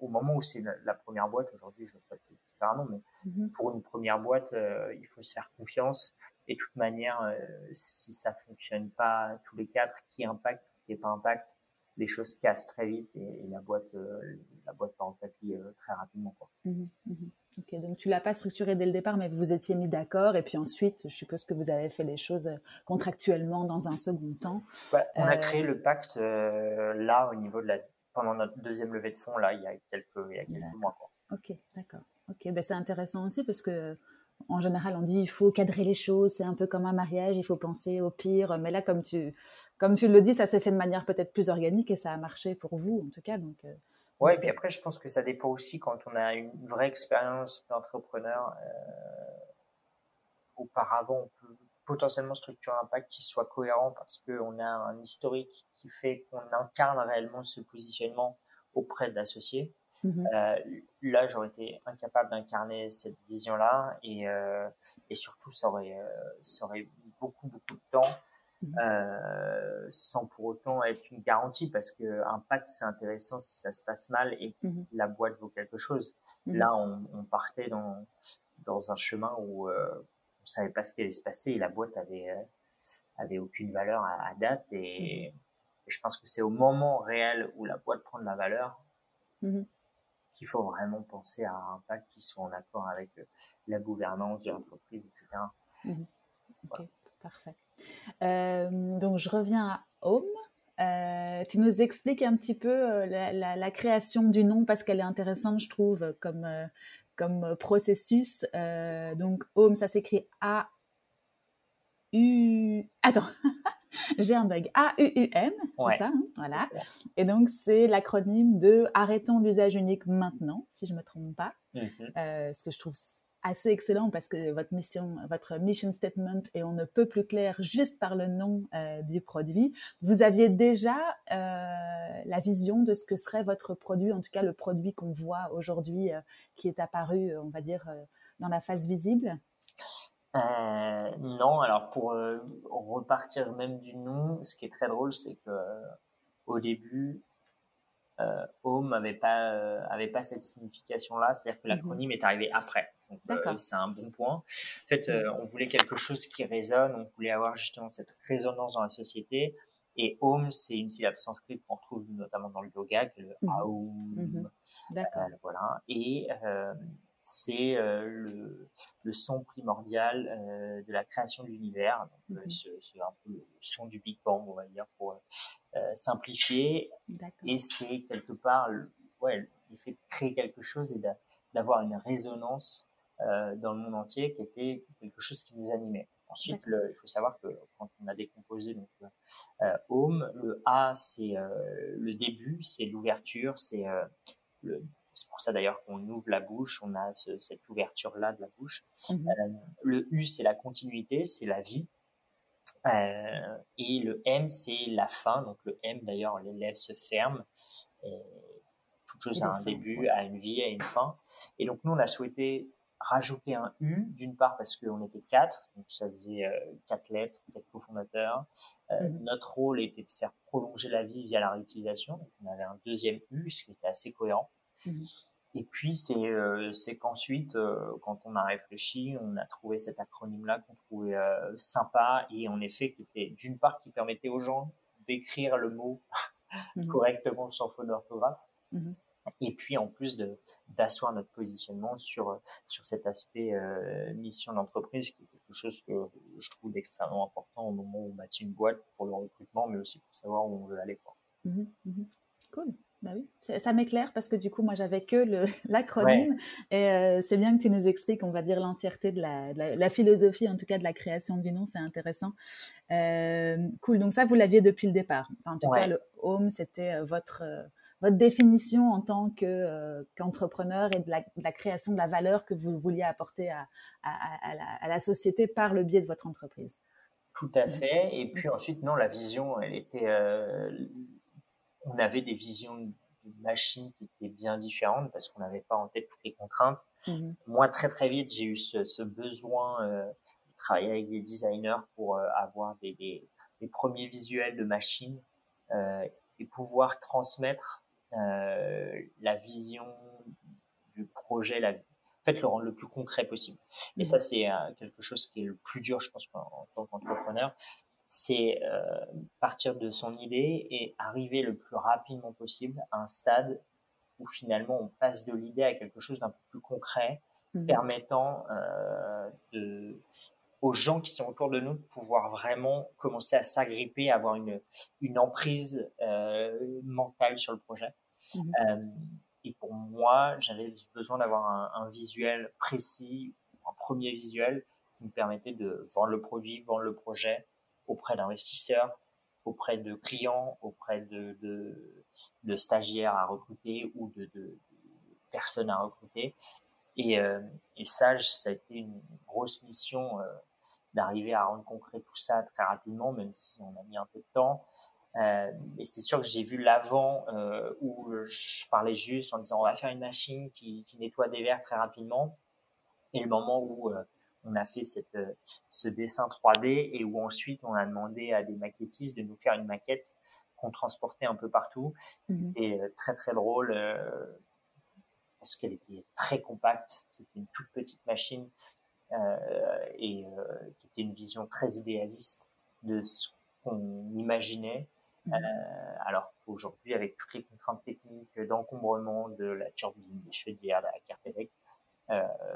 au, moment où c'est la, première boîte, aujourd'hui je le fais différemment, mais mmh pour une première boîte, euh, il faut se faire confiance. Et de toute manière, euh, si ça fonctionne pas tous les quatre, qui impacte, qui n'est pas impact, les choses cassent très vite et, la boîte, la boîte part en tapis très rapidement. Quoi. Ok, donc tu l'as pas structuré dès le départ, mais vous étiez mis d'accord, et puis ensuite, je suppose que vous avez fait les choses euh, contractuellement dans un second temps. on a euh, créé le pacte euh, là au niveau de la pendant notre deuxième levée de fonds là il y a quelques, il y a quelques mois. Quoi. Ok, d'accord. Ok, ben c'est intéressant aussi parce que en général, on dit il faut cadrer les choses, c'est un peu comme un mariage, il faut penser au pire. Mais là, comme tu, comme tu le dis, ça s'est fait de manière peut-être plus organique et ça a marché pour vous, en tout cas. Donc, Ouais, et après, je pense que ça dépend aussi quand on a une vraie expérience d'entrepreneur. Euh, auparavant, on peut potentiellement structurer un pacte qui soit cohérent parce qu'on a un historique qui fait qu'on incarne réellement ce positionnement auprès de l'associé. Mmh euh, là, j'aurais été incapable d'incarner cette vision-là et, euh, et surtout, ça aurait, euh, ça aurait beaucoup, beaucoup de temps Mmh. Euh, sans pour autant être une garantie parce que un pacte c'est intéressant si ça se passe mal et que mmh. la boîte vaut quelque chose. Là, on, on, partait dans dans un chemin où euh, on savait pas ce qui allait se passer et la boîte avait euh, avait aucune valeur à, à date et, et, je pense que c'est au moment réel où la boîte prend de la valeur qu'il faut vraiment penser à un pacte qui soit en accord avec la gouvernance de l'entreprise, etc. Ok, parfait. Euh, donc, je reviens à Home. Euh, tu nous expliques un petit peu euh, la, création du nom parce qu'elle est intéressante, je trouve, comme, comme processus. donc, Home, ça s'écrit A. U. Attends, *laughs* j'ai un bug. A-U-U-M, c'est ça, hein, voilà. Et donc, c'est l'acronyme de Arrêtons l'usage unique maintenant, si je ne me trompe pas. Mm-hmm. ce que je trouve assez excellent parce que votre mission, votre mission statement et on ne peut plus clair juste par le nom euh, du produit. Vous aviez déjà euh, la vision de ce que serait votre produit, en tout cas le produit qu'on voit aujourd'hui euh, qui est apparu, on va dire, dans la face visible? Non, alors pour repartir même du nom, ce qui est très drôle, c'est que au début, euh, Home avait pas euh, avait pas cette signification là, c'est-à-dire que mhm. l'acronyme est arrivé après. Donc euh, c'est un bon point. En fait, euh, on voulait quelque chose qui résonne, on voulait avoir justement cette résonance dans la société. Et Home, c'est une syllabe sanskrit qu'on retrouve notamment dans le yoga, le. Aum. Mhm. D'accord. voilà. Et c'est le, le, son primordial de la création de l'univers. Mhm. C'est un peu le son du Big Bang, on va dire, pour simplifier. Et c'est quelque part, ouais, fait créer quelque chose et d'avoir une résonance dans le monde entier qui était quelque chose qui nous animait. Ensuite, il faut savoir que quand on a décomposé donc euh, home, le A c'est euh, le début, c'est l'ouverture, c'est euh, c'est pour ça d'ailleurs qu'on ouvre la bouche, on a cette ouverture là de la bouche. Mhm. Euh, le U c'est la continuité, c'est la vie. Euh, et le M c'est la fin. Donc le M d'ailleurs, les lèvres se ferment. Et toute chose a un début, a une vie, a une fin. Et donc nous on a souhaité rajouter un U, d'une part parce qu'on était quatre, donc ça faisait euh, quatre lettres, quatre cofondateurs. Euh, mhm. Notre rôle était de faire prolonger la vie via la réutilisation. Donc on avait un deuxième U, ce qui était assez cohérent. Mhm. Et puis c'est euh, qu'ensuite, quand on a réfléchi, on a trouvé cet acronyme-là qu'on trouvait sympa et en effet qui était d'une part qui permettait aux gens d'écrire le mot mhm. correctement sans faute d'orthographe et puis en plus d'asseoir notre positionnement sur sur cet aspect euh, mission d'entreprise qui est quelque chose que je trouve d'extrêmement important au moment où on bâtit une boîte pour le recrutement mais aussi pour savoir où on veut aller quoi. Mmh mmh cool. Bah oui, ça, m'éclaire parce que du coup, moi, j'avais que *laughs* l'acronyme et euh, c'est bien que tu nous expliques, on va dire, l'entièreté de la, la, philosophie, en tout cas de la création du nom, c'est intéressant. Euh, cool, donc ça, vous l'aviez depuis le départ. en tout cas, le home, c'était euh, votre votre définition en tant qu'entrepreneur et de la, création de la valeur que vous vouliez apporter à, la, société par le biais de votre entreprise. Tout à fait. Et puis ensuite, non, la vision, elle était, euh, on avait des visions de machines qui étaient bien différentes parce qu'on n'avait pas en tête toutes les contraintes. Mhm. Moi, très très vite, j'ai eu ce, besoin euh, de travailler avec des designers pour avoir des, des, premiers visuels de machines et pouvoir transmettre euh, la vision du projet, la, en fait, le rendre le plus concret possible. Et ça, mhm. c'est euh, quelque chose qui est le plus dur, je pense, en, tant qu'entrepreneur. C'est euh, partir de son idée et arriver le plus rapidement possible à un stade où finalement on passe de l'idée à quelque chose d'un peu plus concret, mhm. permettant euh, de, aux gens qui sont autour de nous de pouvoir vraiment commencer à s'agripper, avoir une, une emprise euh, mentale sur le projet. Mmh euh, et pour moi, j'avais besoin d'avoir un, visuel précis, un premier visuel qui me permettait de vendre le produit, vendre le projet auprès d'investisseurs, auprès de clients, auprès de, stagiaires à recruter ou de, personnes à recruter. Et, euh, ça, ça a été une grosse mission euh, d'arriver à rendre concret tout ça très rapidement, même si on a mis un peu de temps. Euh, et c'est sûr que j'ai vu l'avant euh, où je parlais juste en disant on va faire une machine qui, qui nettoie des verres très rapidement. Et le moment où euh, on a fait cette, euh, ce dessin 3D et où ensuite on a demandé à des maquettistes de nous faire une maquette qu'on transportait un peu partout. Mmh C'était très très drôle parce qu'elle était très compacte. C'était une toute petite machine et qui était une vision très idéaliste de ce qu'on imaginait euh, alors qu'aujourd'hui, avec toutes les contraintes techniques d'encombrement de la turbine, des chaudières, de la carte électrique, euh,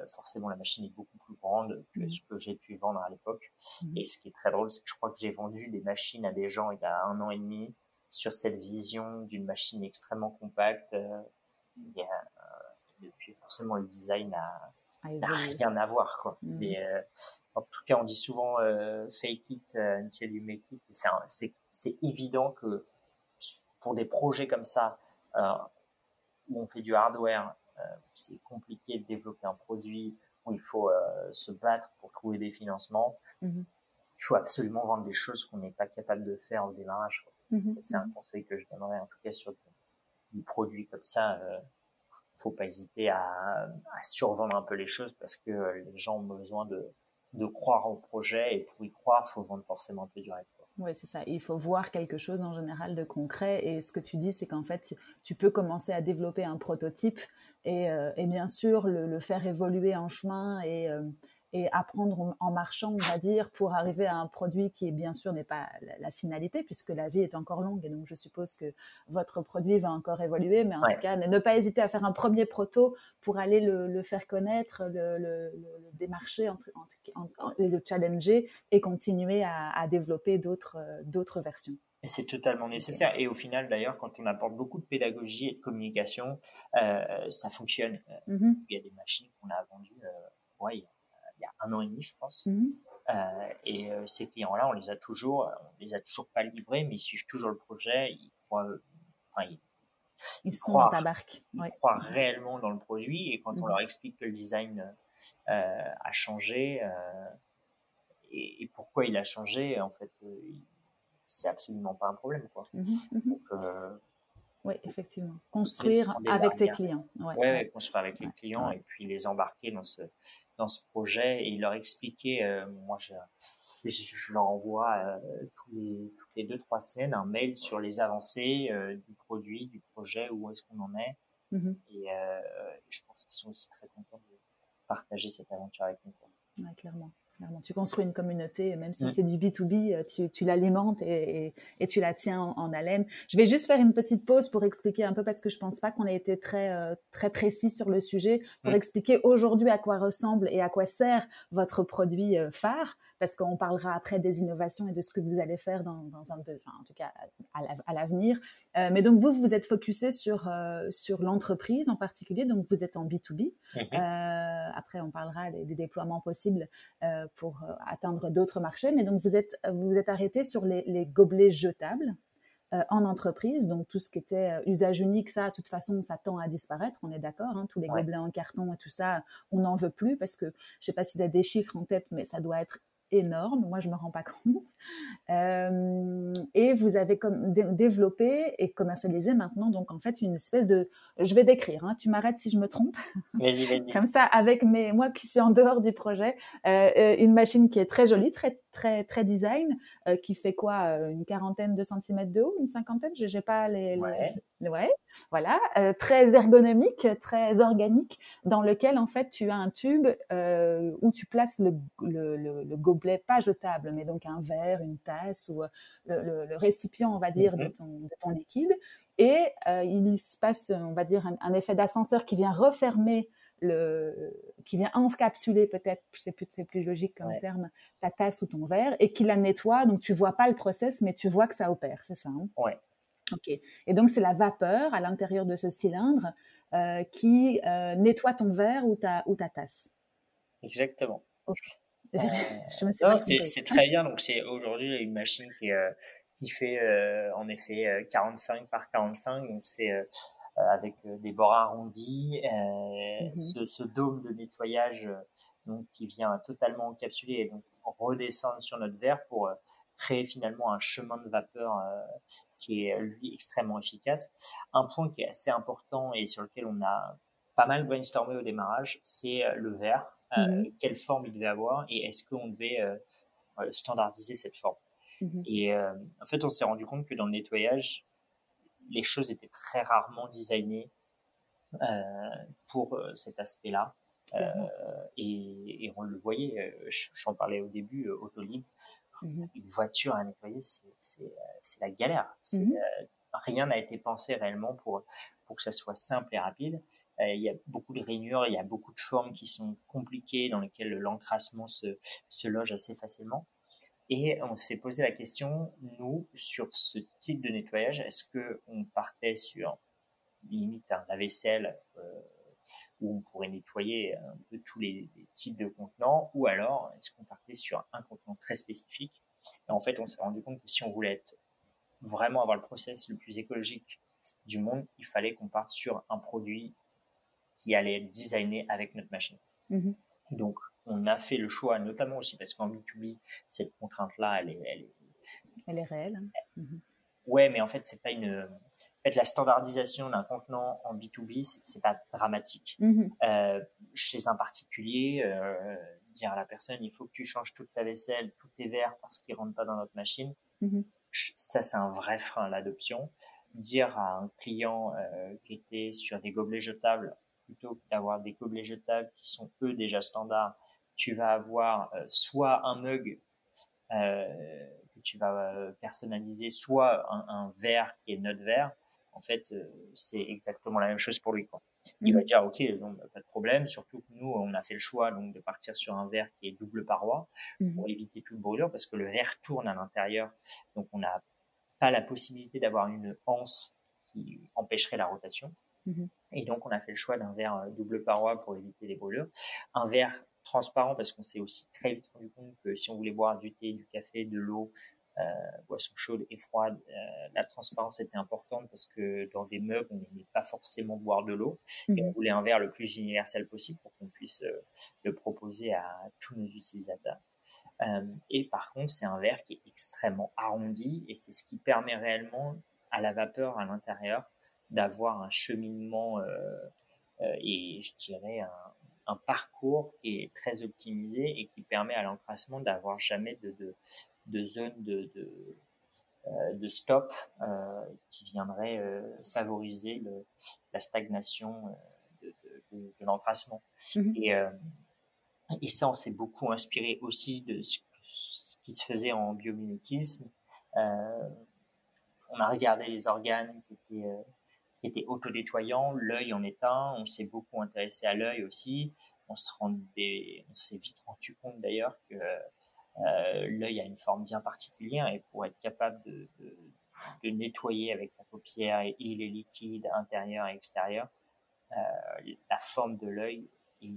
forcément la machine est beaucoup plus grande que mm. ce que j'ai pu vendre à l'époque. Mm. Et ce qui est très drôle, c'est que je crois que j'ai vendu des machines à des gens il y a un an et demi sur cette vision d'une machine extrêmement compacte. Euh, et, depuis, forcément, le design a, n'a rien à voir. Quoi. Mm. Mais, en tout cas, on dit souvent fake it until you make it. C'est c'est évident que pour des projets comme ça, euh, où on fait du hardware, euh, c'est compliqué de développer un produit, où il faut euh, se battre pour trouver des financements. Mm-hmm. Il faut absolument vendre des choses qu'on n'est pas capable de faire au démarrage. Mm-hmm. C'est un conseil que je donnerais en tout cas sur du produit comme ça. Euh, faut pas hésiter à, à, survendre un peu les choses parce que les gens ont besoin de, de croire au projet et pour y croire, faut vendre forcément un peu du rêve. Oui, c'est ça. Il faut voir quelque chose en général de concret. Et ce que tu dis, c'est qu'en fait, tu peux commencer à développer un prototype et, euh, bien sûr le, faire évoluer en chemin et, euh, et apprendre en marchant, on va dire, pour arriver à un produit qui, bien sûr, n'est pas la, finalité, puisque la vie est encore longue. Et donc, je suppose que votre produit va encore évoluer. Mais en tout cas, ne pas hésiter à faire un premier proto pour aller le, faire connaître, le, démarcher, le challenger et continuer à, développer d'autres versions. C'est totalement nécessaire. Et au final, d'ailleurs, quand on apporte beaucoup de pédagogie et de communication, euh, ça fonctionne. Mm-hmm. Il y a des machines qu'on a vendues euh, ouais, il y a un an et demi, je pense. Mhm. Euh, et ces clients-là, on les a toujours, on les a toujours pas livrés, mais ils suivent toujours le projet. Ils croient, enfin, ils, sont croient, dans ta barque. Ils croient réellement dans le produit. Et quand on mhm. leur explique que le design a changé et, pourquoi il a changé, en fait, c'est absolument pas un problème, quoi. Mhm, Donc, oui, effectivement. Construire avec tes clients. Oui, ouais, construire avec les clients et puis les embarquer dans ce, dans ce projet et leur expliquer. Euh, moi, je, je, leur envoie euh, tous les, toutes les deux, trois semaines un mail sur les avancées euh, du produit, du projet, où est-ce qu'on en est. Mm-hmm. Et je pense qu'ils sont aussi très contents de partager cette aventure avec nous. Oui, clairement. Tu construis une communauté, même si c'est du B2B, euh, tu, tu l'alimentes et, et, tu la tiens en, haleine. Je vais juste faire une petite pause pour expliquer un peu, parce que je pense pas qu'on ait été très, euh, très précis sur le sujet, pour expliquer aujourd'hui à quoi ressemble et à quoi sert votre produit euh, phare parce qu'on parlera après des innovations et de ce que vous allez faire dans, dans un, enfin, en tout cas à, l'avenir. Euh, mais donc vous, vous êtes focusé sur euh, sur l'entreprise en particulier, donc vous êtes en B2B. Mhm. Euh, après, on parlera des, déploiements possibles pour atteindre d'autres marchés, mais donc vous êtes vous êtes arrêté sur les, les gobelets jetables. en entreprise. Donc tout ce qui était usage unique, ça, de toute façon, ça tend à disparaître. On est d'accord. Hein, tous les gobelets en carton et tout ça, on n'en veut plus parce que je sais pas si tu as des chiffres en tête, mais ça doit être énorme. Moi, je me rends pas *laughs* compte. Euh, et vous avez comme développé et commercialisé maintenant, donc en fait, une espèce de. Je vais décrire. Hein, tu m'arrêtes si je me trompe. Vas-y, vas-y. *laughs* comme ça, avec mes moi qui suis en dehors du projet, euh, euh, une machine qui est très jolie, très très très design, euh, qui fait quoi, euh, une quarantaine de centimètres de haut, une cinquantaine. J'ai pas les. Ouais. ouais voilà, euh, très ergonomique, très organique, dans lequel en fait tu as un tube où tu places le, le, le, le pas jetable, mais donc un verre, une tasse ou le, récipient, on va dire, de, mhm. ton, de ton liquide. Et il se passe, on va dire, un, effet d'ascenseur qui vient refermer le, qui vient encapsuler peut-être, c'est plus, c'est plus logique comme terme, ta tasse ou ton verre, et qui la nettoie. Donc tu vois pas le process, mais tu vois que ça opère, c'est ça hein? Ouais. Ok. Et donc c'est la vapeur à l'intérieur de ce cylindre euh, qui nettoie ton verre ou ta ou ta tasse. Exactement. Euh, *laughs* c'est très bien. Donc, c'est aujourd'hui une machine qui, euh, qui fait euh, en effet 45 par 45. Donc, c'est avec des bords arrondis, mm-hmm. ce, ce, dôme de nettoyage donc qui vient totalement encapsuler et donc redescendre sur notre verre pour créer finalement un chemin de vapeur qui est lui extrêmement efficace. Un point qui est assez important et sur lequel on a pas mal brainstormé au démarrage, c'est le verre. Euh, mhm. quelle forme il devait avoir et est-ce qu'on devait euh, standardiser cette forme. Mhm. Et euh, en fait, on s'est rendu compte que dans le nettoyage, les choses étaient très rarement designées pour cet aspect-là. et, et, on le voyait, j'en parlais au début, Autolib, mhm. une voiture à nettoyer, c'est la galère. rien n'a été pensé réellement pour pour que ça soit simple et rapide. Euh, il y a beaucoup de rainures, il y a beaucoup de formes qui sont compliquées dans lesquelles l'encrassement se, se loge assez facilement. Et on s'est posé la question, nous, sur ce type de nettoyage, est-ce que on partait sur limite un lave-vaisselle euh, où on pourrait nettoyer un peu tous les, les types de contenants, ou alors est-ce qu'on partait sur un contenant très spécifique? Et en fait, on s'est rendu compte que si on voulait être vraiment avoir le process le plus écologique du monde, il fallait qu'on parte sur un produit qui allait être designé avec notre machine. Mhm. Donc, on a fait le choix, notamment aussi parce qu'en B2B, cette contrainte-là, elle est, elle est, elle est réelle. Hein. Mhm. Ouais, mais en fait, c'est pas une. En fait, la standardisation d'un contenant en B2B, c'est pas dramatique. Mhm. Euh, chez un particulier, euh, dire à la personne, il faut que tu changes toute ta vaisselle, tous tes verres parce qu'ils rentrent pas dans notre machine. Ça, c'est un vrai frein à l'adoption dire à un client euh, qui était sur des gobelets jetables plutôt que d'avoir des gobelets jetables qui sont eux déjà standards, tu vas avoir soit un mug que tu vas personnaliser, soit un, un verre qui est notre verre. En fait, c'est exactement la même chose pour lui. Quoi. Il va mhm. dire, OK, donc, bah, pas de problème. Surtout que nous, on a fait le choix donc, de partir sur un verre qui est double paroi mhm. pour éviter toute brûlure parce que le verre tourne à l'intérieur. Donc, on n'a pas la possibilité d'avoir une anse qui empêcherait la rotation. Mhm. Et donc, on a fait le choix d'un verre euh, double paroi pour éviter les brûlures. Un verre transparent parce qu'on s'est aussi très vite rendu compte que si on voulait boire du thé, du café, de l'eau, euh, boisson chaude et froide, euh, la transparence était importante parce que dans des meubles, on n'aimait pas forcément boire de l'eau. Et on mhm. voulait un verre le plus universel possible pour qu'on puisse euh, le proposer à tous nos utilisateurs. et par contre, c'est un verre qui est extrêmement arrondi et c'est ce qui permet réellement à la vapeur à l'intérieur d'avoir un cheminement et je dirais un, un parcours qui est très optimisé et qui permet à l'encrassement d'avoir jamais de, de, de zone de, de, euh, de stop euh, qui viendrait euh, favoriser le, la stagnation de, de, de l'encrassement. Mhm. Et, et ça, on s'est beaucoup inspiré aussi de ce, qui se faisait en biomimétisme. on a regardé les organes qui étaient était autodétoyant, l'œil en est un, on s'est beaucoup intéressé à l'œil aussi, on se rendait, on s'est vite rendu compte d'ailleurs que euh, l'œil a une forme bien particulière et pour être capable de, de, de nettoyer avec la paupière et il est liquide intérieur et extérieur, euh, la forme de l'œil et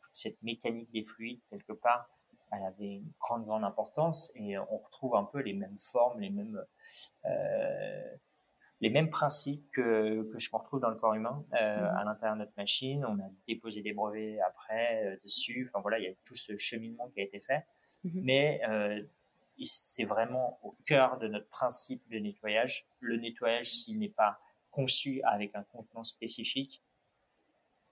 toute cette mécanique des fluides quelque part, elle avait une grande grande importance et on retrouve un peu les mêmes formes, les mêmes euh, les mêmes principes que, que je retrouve dans le corps humain euh, mhm. à l'intérieur de notre machine. On a déposé des brevets après euh, dessus. Enfin voilà, il y a tout ce cheminement qui a été fait. Mhm. Mais euh, c'est vraiment au cœur de notre principe de nettoyage. Le nettoyage, s'il n'est pas conçu avec un contenant spécifique,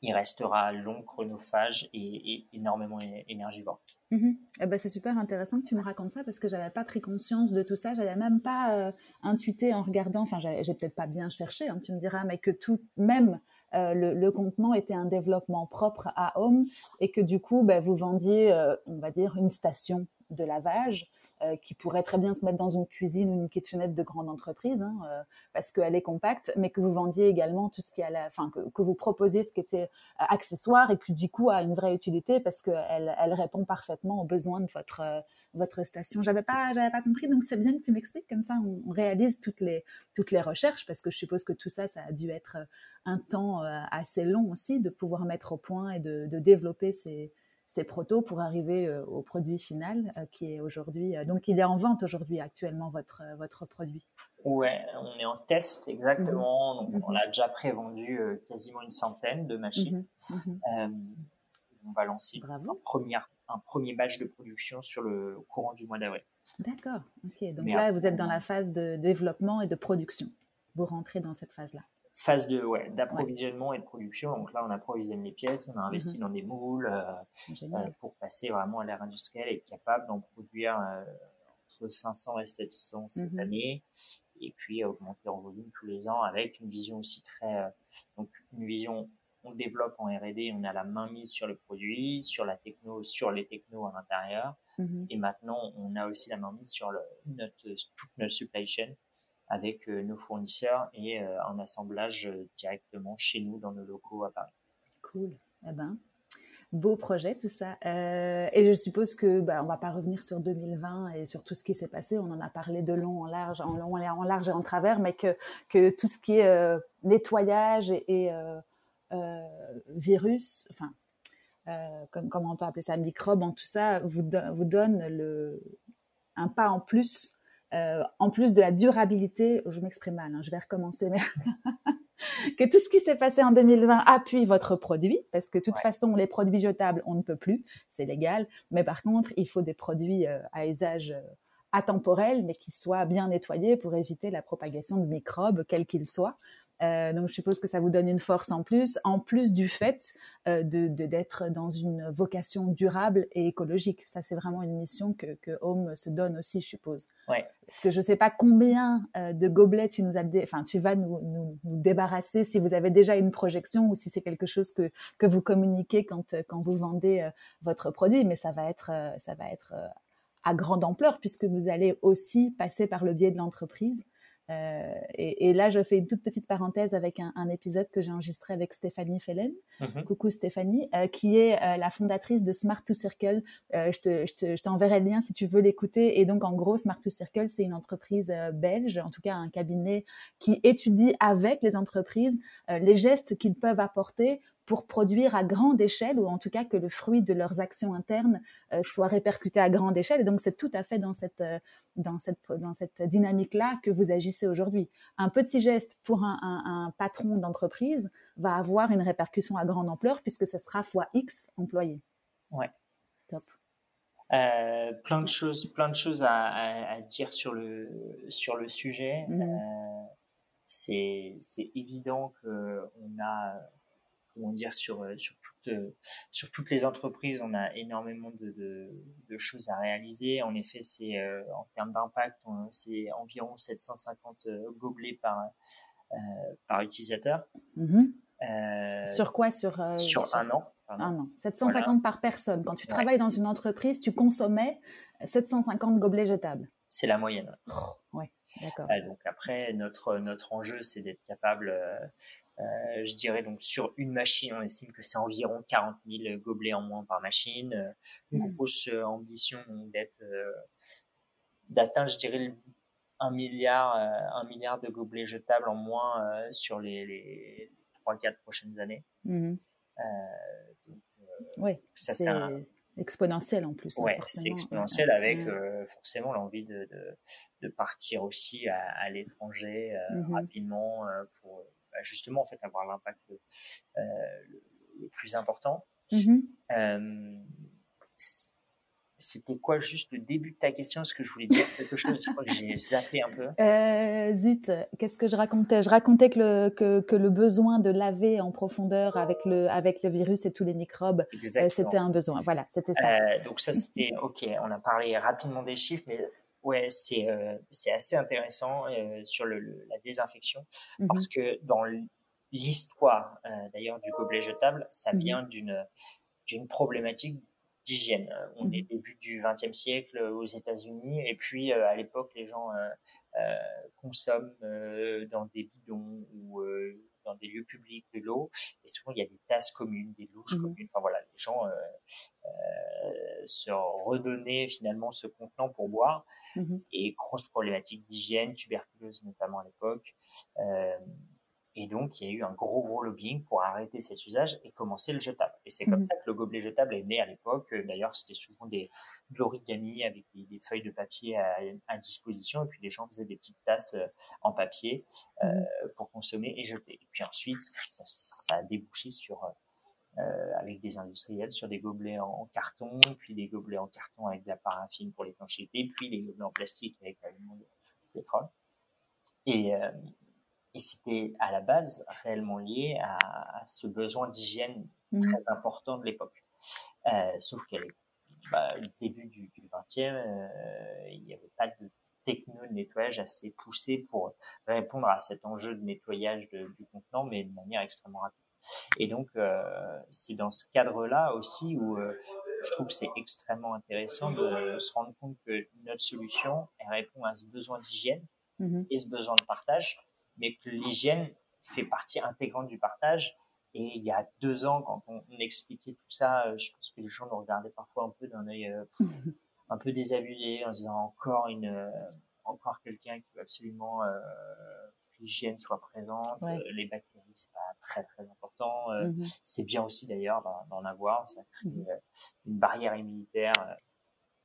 il restera long, chronophage et, énormément énergivore. Mhm. Eh ben, c'est super intéressant que tu me racontes ça parce que j'avais pas pris conscience de tout ça, j'avais même pas euh, intuité en regardant, enfin j'ai peut-être pas bien cherché, hein, tu me diras, mais que tout, même euh, le, contenant était un développement propre à Home et que du coup, ben, vous vendiez, euh, on va dire, une station de lavage euh, qui pourrait très bien se mettre dans une cuisine ou une kitchenette de grande entreprise hein, parce qu'elle est compacte, mais que vous vendiez également tout ce qui a la, enfin que, vous proposiez ce qui était accessoire et qui du coup a une vraie utilité parce qu'elle elle répond parfaitement aux besoins de votre votre station. J'avais pas, j'avais pas compris, donc c'est bien que tu m'expliques comme ça. On, réalise toutes les toutes les recherches parce que je suppose que tout ça, ça a dû être euh, un temps euh, assez long aussi de pouvoir mettre au point et de développer ces ces protos pour arriver euh, au produit final qui est aujourd'hui. donc, il est en vente aujourd'hui actuellement votre votre produit. Ouais, on est en test exactement. Mhm. Donc, on mhm. a déjà prévendu quasiment une centaine de machines. Mhm. on va lancer Bravo. un premier batch de production sur le courant du mois d'avril. D'accord. Ok. Donc là, vous êtes dans la phase de développement et de production. Vous rentrez dans cette phase-là. Phase de ouais, d'approvisionnement et de production. Donc là, on approvisionne les pièces, on a investi mhm. dans des moules euh, euh, pour passer vraiment à l'ère industrielle et être capable d'en produire euh, entre 500 et 700 cette mhm. année et puis augmenter en volume tous les ans avec une vision aussi très donc une vision on développe en R&D, on a la main mise sur le produit, sur la techno, sur les technos à l'intérieur. Mhm. Et maintenant, on a aussi la main mise sur le, notre, toute notre supply chain avec euh, nos fournisseurs et euh, un assemblage euh, directement chez nous dans nos locaux à Paris. Cool. Eh ben, beau projet tout ça. et je suppose que bah, on va pas revenir sur 2020 et sur tout ce qui s'est passé. On en a parlé de long en large, en long en large et en travers, mais que tout ce qui est nettoyage et, virus, enfin, comme, comment on peut appeler ça, microbe, en tout ça, vous, donne un pas en plus, euh, en plus de la durabilité, je m'exprime mal, hein, je vais recommencer, mais *laughs* que tout ce qui s'est passé en 2020 appuie votre produit, parce que de toute façon, les produits jetables, on ne peut plus, c'est légal, mais par contre, il faut des produits à usage atemporel, mais qui soient bien nettoyés pour éviter la propagation de microbes, quels qu'ils soient. Euh, donc, je suppose que ça vous donne une force en plus, en plus du fait euh, de d'être dans une vocation durable et écologique. Ça, c'est vraiment une mission que, que Home se donne aussi, je suppose. Ouais. Parce que je ne sais pas combien euh, de gobelets tu nous as, enfin, tu vas nous, nous, nous, débarrasser si vous avez déjà une projection ou si c'est quelque chose que que vous communiquez quand quand vous vendez votre produit. Mais ça va être ça va être à grande ampleur puisque vous allez aussi passer par le biais de l'entreprise. Euh, et, et, là, je fais une toute petite parenthèse avec un, un épisode que j'ai enregistré avec Stéphanie Fellen. Mhm. Coucou Stéphanie, euh, qui est euh, la fondatrice de Smart to Circle. Je, te, je, te, je t'enverrai le lien si tu veux l'écouter. Et donc, en gros, Smart to Circle, c'est une entreprise belge, en tout cas un cabinet qui étudie avec les entreprises les gestes qu'ils peuvent apporter pour produire à grande échelle, ou en tout cas que le fruit de leurs actions internes euh, soit répercuté à grande échelle. Et donc, c'est tout à fait dans cette, euh, dans cette, dans cette dynamique-là que vous agissez aujourd'hui. Un petit geste pour un, un, un patron d'entreprise va avoir une répercussion à grande ampleur puisque ce sera fois X employés. Ouais. Top. Euh, plein de choses, plein de choses à, à, à, dire sur le sur le sujet. Euh, c'est c'est évident que on a comment dire sur sur toutes sur toutes les entreprises on a énormément de, de, de choses à réaliser en effet c'est euh, en termes d'impact c'est environ 750 gobelets par euh, par utilisateur Mhm. euh, Sur quoi? Sur, euh, sur sur- un an pardon. un an. 750 par personne. Quand tu Ouais. travailles dans une entreprise, tu consommais 750 gobelets jetables. C'est la moyenne Ouais, d'accord. Euh, donc après, notre notre enjeu, c'est d'être capable, euh, euh, je dirais donc sur une machine, on estime que c'est environ 40 000 gobelets en moins par machine. Une Mhm. grosse ambition d'être d'atteindre, je dirais, le- un milliard un milliard de gobelets jetables en moins euh, sur les les trois quatre prochaines années. Euh, donc, Ouais, ça c'est c'est un, exponentiel en plus. hein, forcément. c'est exponentiel Ouais, avec euh, forcément l'envie de, de, de partir aussi à, à l'étranger euh, Mhm. rapidement euh, pour bah, justement en fait avoir l'impact le, le plus important. C- C'était quoi juste le début de ta question Est-ce que je voulais dire quelque chose? Je crois que j'ai zappé un peu. *laughs* Euh, zut, qu'est-ce que je racontais? Je racontais que le, que, que le besoin de laver en profondeur avec le, avec le virus et tous les microbes, euh, c'était un besoin. Voilà, c'était ça. Euh, donc ça c'était ok. On a parlé rapidement des chiffres, mais ouais c'est c'est assez intéressant sur le, le- la désinfection Mhm. parce que dans l'histoire d'ailleurs du gobelet jetable, ça Mhm. vient d'une d'une problématique d'hygiène. On Mhm. est début du XXe siècle euh, aux États-Unis et puis euh, à l'époque les gens euh, consomment euh, dans des bidons ou euh, dans des lieux publics de l'eau et souvent il y a des tasses communes, des douches Mhm. communes. Enfin voilà, les gens euh, euh, se redonnaient finalement ce contenant pour boire Mhm. et grosse problématique d'hygiène, tuberculose notamment à l'époque. Et donc, il y a eu un gros, gros lobbying pour arrêter cet usage et commencer le jetable. Et c'est comme Mhm. ça que le gobelet jetable est né à l'époque. Euh, D'ailleurs, c'était souvent des de l'origami avec des, des feuilles de papier à, à disposition. Et puis, les gens faisaient des petites tasses euh, en papier euh, Mhm. pour consommer et jeter. Et puis ensuite, ça, ça a débouché sur, euh, avec des industriels, sur des gobelets en, en carton, puis des gobelets en carton avec de la paraffine pour l'étanchéité, puis des gobelets en plastique avec l'aliment de pétrole. Et, euh, et c'était à la base réellement lié à, à ce besoin d'hygiène Mhm. très important de l'époque. Euh, sauf qu'à bah, le début du, du 20e, euh, il n'y avait pas de techno de nettoyage assez poussé pour répondre à cet enjeu de nettoyage de- du contenant, mais de manière extrêmement rapide. Et donc, euh, c'est dans ce cadre-là aussi où je trouve que c'est extrêmement intéressant de se rendre compte que notre solution, elle répond à ce besoin d'hygiène Mhm. et ce besoin de partage, mais que l'hygiène fait partie intégrante du partage. Et il y a deux ans, quand on, on expliquait tout ça, euh, je pense que les gens nous regardaient parfois un peu d'un œil euh, *laughs* un peu désabusé, en se disant encore une, euh, encore quelqu'un qui veut absolument euh, que l'hygiène soit présente. Ouais. Les bactéries, c'est pas très très important. Mhm. C'est bien aussi d'ailleurs d'en- avoir, ça crée Mhm. euh, une barrière immunitaire.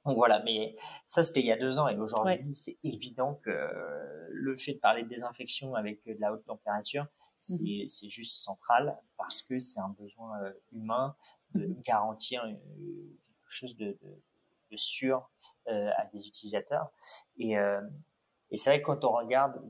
Donc voilà, mais ça c'était il y a deux ans et aujourd'hui c'est évident que euh, le fait de parler de désinfection avec euh, de la haute température, c'est Mhm. c'est juste central parce que c'est un besoin euh, humain de Mhm. garantir quelque chose de, de, de sûr euh, à des utilisateurs. Et, euh, et c'est vrai que quand on regarde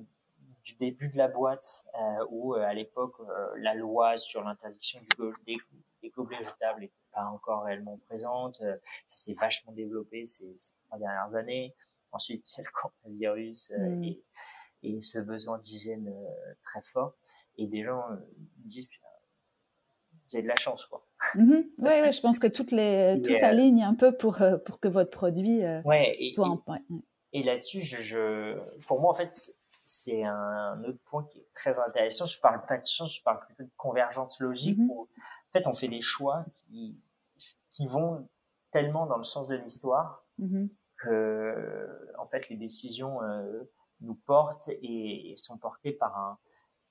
du début de la boîte, euh, où à l'époque la loi sur l'interdiction des, des gobelets jetables pas encore réellement présente. ça s'est vachement développé ces, ces, trois dernières années. Ensuite, il y a le coronavirus mm. et, et, ce besoin d'hygiène très fort. Et des gens disent, vous avez de la chance, quoi. Oui, ouais, je pense que toutes les, *laughs* tout s'aligne un peu pour, pour que votre produit ouais, soit en. Et là-dessus, je, pour moi, en fait, c'est un autre point qui est très intéressant. Je parle pas de chance, je parle plutôt de convergence logique. Mm-hmm. En fait, on fait des choix qui, qui vont tellement dans le sens de l'histoire mm-hmm. que, en fait, les décisions euh, nous portent et, sont portées par un,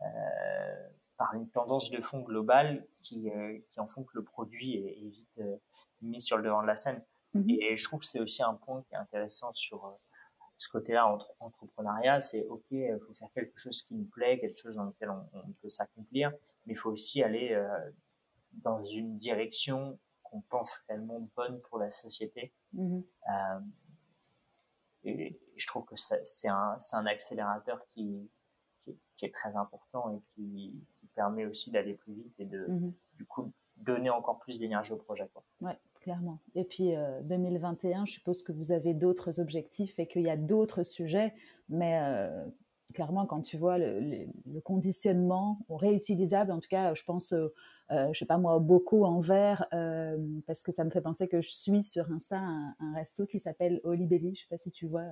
euh, par une tendance de fond globale qui, euh, qui en font que le produit est, vite euh, mis sur le devant de la scène. Mm-hmm. Et je trouve que c'est aussi un point qui est intéressant sur ce côté-là entre entrepreneuriat, c'est ok, il faut faire quelque chose qui nous plaît, quelque chose dans lequel on, peut s'accomplir, mais il faut aussi aller euh, dans une direction qu'on pense réellement bonne pour la société. Mm-hmm. Euh, et, je trouve que c'est un, un accélérateur qui, qui, est très important et qui, qui permet aussi d'aller plus vite et de, mm-hmm. du coup, donner encore plus d'énergie au projet. Quoi. Ouais clairement. Et puis 2021, euh, je suppose que vous avez d'autres objectifs et qu'il y a d'autres sujets, mais euh, clairement, quand tu vois le, conditionnement réutilisable, en tout cas, je pense, euh, je sais pas moi, beaucoup en verre, parce que ça me fait penser que je suis sur Insta un, un resto qui s'appelle Olibelli. Je sais pas si tu vois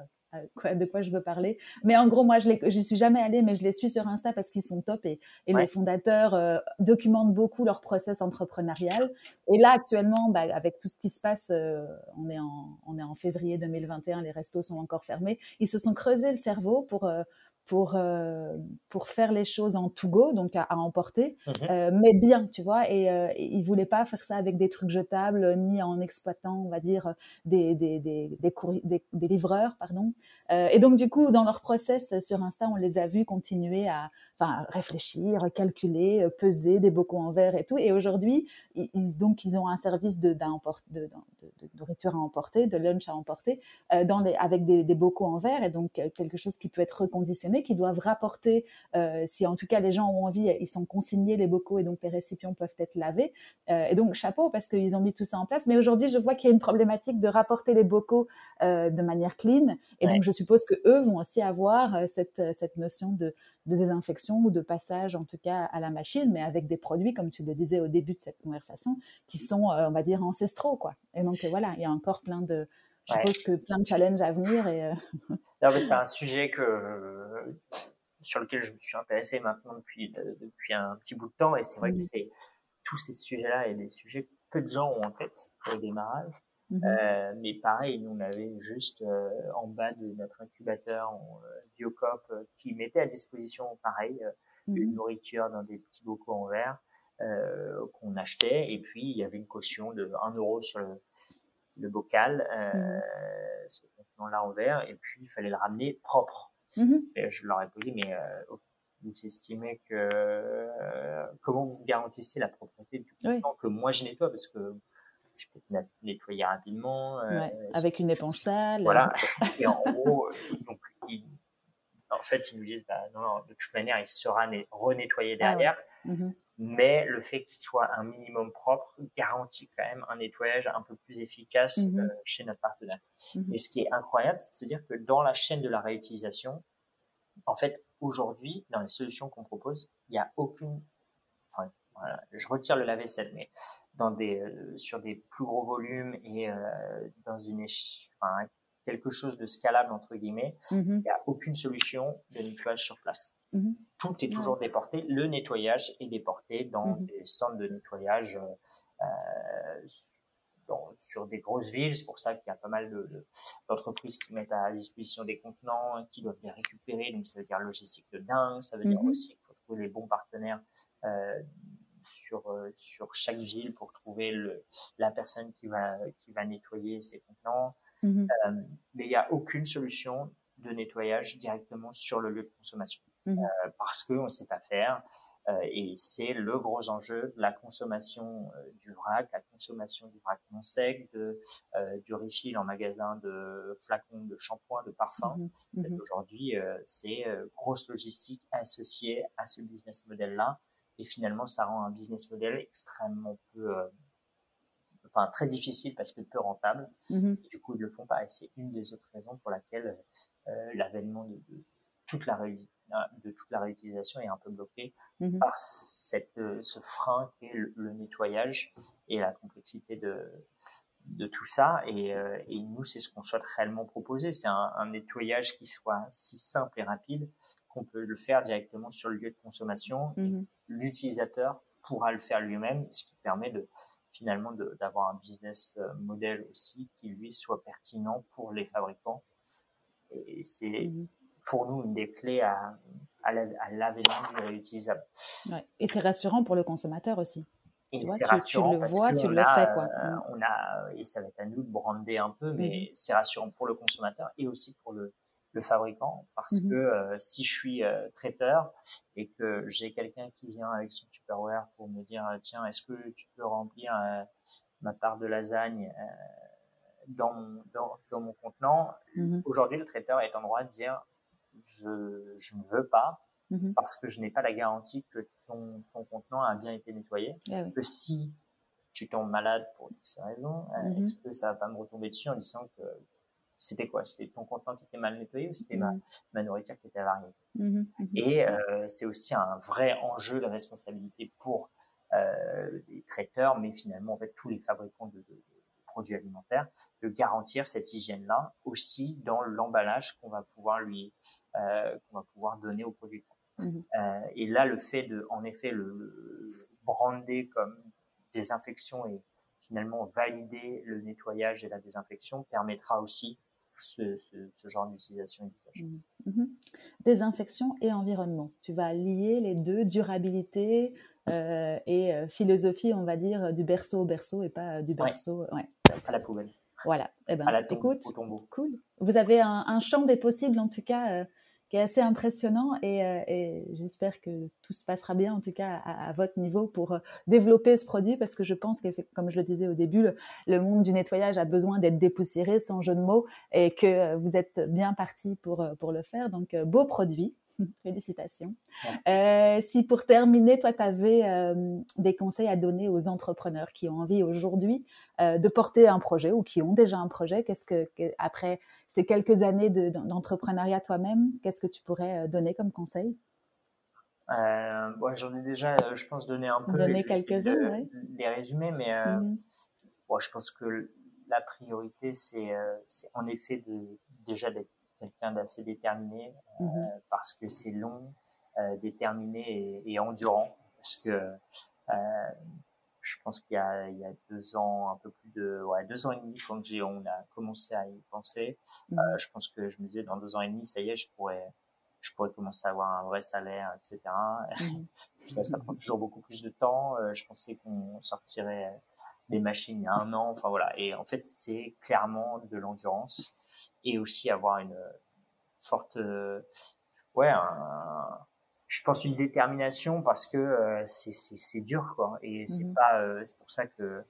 de quoi je veux parler. Mais en gros, moi, je j'y suis jamais allée, mais je les suis sur Insta parce qu'ils sont top et, et les fondateurs euh, documentent beaucoup leur process entrepreneurial. Et là, actuellement, bah, avec tout ce qui se passe, euh, on est en on est en février 2021, les restos sont encore fermés. Ils se sont creusés le cerveau pour euh, pour euh, pour faire les choses en to go, donc à, emporter, mmh euh, mais bien, tu vois. Et, euh, ils voulaient pas faire ça avec des trucs jetables, ni en exploitant, on va dire, des des des des, des, livreurs, pardon. Euh, et donc du coup, dans leur process sur Insta, on les a vus continuer à enfin réfléchir, calculer, peser des bocaux en verre et tout. Et aujourd'hui, ils, donc ils ont un service de, de, de, de, nourriture à emporter, de lunch à emporter, dans les, avec des, des bocaux en verre et donc quelque chose qui peut être reconditionné qui doivent rapporter, euh, si en tout cas les gens ont envie, ils sont consignés les bocaux et donc les récipients peuvent être lavés. Euh, et donc chapeau parce qu'ils ont mis tout ça en place. Mais aujourd'hui, je vois qu'il y a une problématique de rapporter les bocaux euh, de manière clean. Et donc je suppose que eux vont aussi avoir cette, cette notion de, de désinfection ou de passage en tout cas à la machine, mais avec des produits, comme tu le disais au début de cette conversation, qui sont, on va dire, ancestraux. quoi. Et donc voilà, il y a encore plein de, je suppose que plein de challenges à venir. Et, *laughs* c'est un sujet que, sur lequel je me suis intéressé maintenant depuis, depuis un petit bout de temps. Et c'est vrai que mm. c'est tous ces sujets-là et des sujets que peu de gens ont en tête au démarrage. Mm-hmm. Euh, mais pareil, nous on avait juste euh, en bas de notre incubateur en, euh, Biocop euh, qui mettait à disposition pareil une mm-hmm. nourriture dans des petits bocaux en verre qu'on achetait et puis il y avait une caution de 1 euro sur le, le bocal, euh, mmh. ce contenant-là en verre, et puis il fallait le ramener propre. Mmh. Et je leur ai posé, mais euh, vous estimez que euh, comment vous garantissez la propreté du contenant que moi je nettoie? Parce que je peux nettoyer rapidement euh, avec une éponge sale. Voilà. et en gros, donc en fait ils nous disent bah non, de toute manière il sera renettoyé ah derrière. Mmh mais le fait qu'il soit un minimum propre garantit quand même un nettoyage un peu plus efficace euh, chez notre partenaire. Mhm. Et ce qui est incroyable, c'est de se dire que dans la chaîne de la réutilisation, en fait, aujourd'hui, dans les solutions qu'on propose, il n'y a aucune, enfin, voilà, je retire le lave-vaisselle, mais dans des, euh, sur des plus gros volumes et euh, dans une, enfin, quelque chose de scalable entre guillemets, mhm. il n'y a aucune solution de nettoyage sur place. Mhm. Tout est toujours déporté. Le nettoyage est déporté dans mhm. des centres de nettoyage euh, dans, sur des grosses villes. C'est pour ça qu'il y a pas mal d'entreprises de, qui mettent à disposition des contenants, qui doivent les récupérer. Donc ça veut dire logistique de dingue. Ça veut dire aussi qu'il faut trouver les bons partenaires euh, sur euh, sur chaque ville pour trouver le, la personne qui va qui va nettoyer ces contenants. Euh, mais il n'y a aucune solution de nettoyage directement sur le lieu de consommation. Mmh. Euh, parce qu'on ne sait pas faire. et c'est le gros enjeu la consommation du vrac, la consommation du vrac non sec, de, du refill en magasin de flacons de shampoing, de parfum. Mmh aujourd'hui, c'est grosse logistique associée à ce business model-là. Et finalement, ça rend un business model extrêmement peu enfin très difficile parce que peu rentable. Mmh et du coup, ils le font pas. Et c'est une des autres raisons pour laquelle euh, l'avènement de, de, toute la de toute la réutilisation est un peu bloqué mmh par cette, euh, ce frein qui est le, nettoyage et la complexité de, de tout ça. Et, euh, et nous, c'est ce qu'on souhaite réellement proposer. C'est un, un, nettoyage qui soit si simple et rapide qu'on peut le faire directement sur le lieu de consommation. Mmh l'utilisateur pourra le faire lui-même, ce qui permet de finalement d'avoir un business euh, model aussi qui lui soit pertinent pour les fabricants. Et c'est mhm. pour nous une des clés à, à l'avènement du réutilisable. Ouais. Et c'est rassurant pour le consommateur aussi. Et c'est rassurant tu, le vois, tu le fais quoi. Euh, mhm. on a, et ça va être à nous de brander un peu, mais mhm. c'est rassurant pour le consommateur et aussi pour le, le fabricant parce mmh que euh, si je suis euh, traiteur et que j'ai quelqu'un qui vient avec son Tupperware pour me dire euh, tiens est-ce que tu peux remplir ma part de lasagne dans mon dans, dans mon contenant? Mmh aujourd'hui le traiteur est en droit de dire je je ne veux pas mmh parce que je n'ai pas la garantie que ton ton contenant a bien été nettoyé. Ah que si tu tombes malade pour ces raisons est-ce que ça va pas me retomber dessus en disant que c'était quoi? C'était ton contenant qui était mal nettoyé ou c'était ma, mmh. ma, nourriture qui était avariée mmh mmh Et euh, c'est aussi un vrai enjeu de responsabilité pour euh, les traiteurs, mais finalement en fait tous les fabricants de, de, produits alimentaires, de garantir cette hygiène-là aussi dans l'emballage qu'on va pouvoir lui, euh, qu'on va pouvoir donner producteurs. Euh, et là, le fait de, en effet, le, le brander comme désinfection et finalement valider le nettoyage et la désinfection permettra aussi ce, ce, genre d'utilisation et d'usage. Mmh. Mmh. Désinfection et environnement. Tu vas lier les deux, durabilité euh, et euh, philosophie, on va dire, du berceau au berceau et pas euh, du berceau ouais. à la poubelle. Voilà. Eh ben, à la écoute, cool. Vous avez un, un, champ des possibles, en tout cas, qui est assez impressionnant et, euh, et j'espère que tout se passera bien en tout cas à, à votre niveau pour euh, développer ce produit parce que je pense que comme je le disais au début le, le monde du nettoyage a besoin d'être dépoussiéré sans jeu de mots et que euh, vous êtes bien parti pour pour le faire. Donc beau produit. *laughs* Félicitations. Euh, si pour terminer, toi, tu avais euh, des conseils à donner aux entrepreneurs qui ont envie aujourd'hui euh, de porter un projet ou qui ont déjà un projet, qu'est-ce que, après ces quelques années d'entrepreneuriat toi-même, qu'est-ce que tu pourrais donner comme conseil? J'en ai déjà, je pense, donné un peu. Donner quelques-uns, oui. Les résumer, mais mmh je pense que la priorité, c'est en effet de, déjà d'être quelqu'un d'assez déterminé euh, mmh parce que c'est long, euh, déterminé et, endurant. Parce que euh, je pense qu'il y a, il y a deux ans, un peu plus de, ouais, deux ans et demi, quand j'ai, on a commencé à y penser, mmh je pense que je me disais dans deux ans et demi, ça y est, je pourrais, je pourrais commencer à avoir un vrai salaire, etc. Mmh *laughs* ça, prend toujours beaucoup plus de temps. je pensais qu'on sortirait des machines il y a un an. Enfin voilà. Et en fait, c'est clairement de l'endurance et aussi avoir une forte, euh, ouais, je pense une détermination parce que euh, c'est dur quoi. Et c'est mmh pas, euh, c'est pour ça que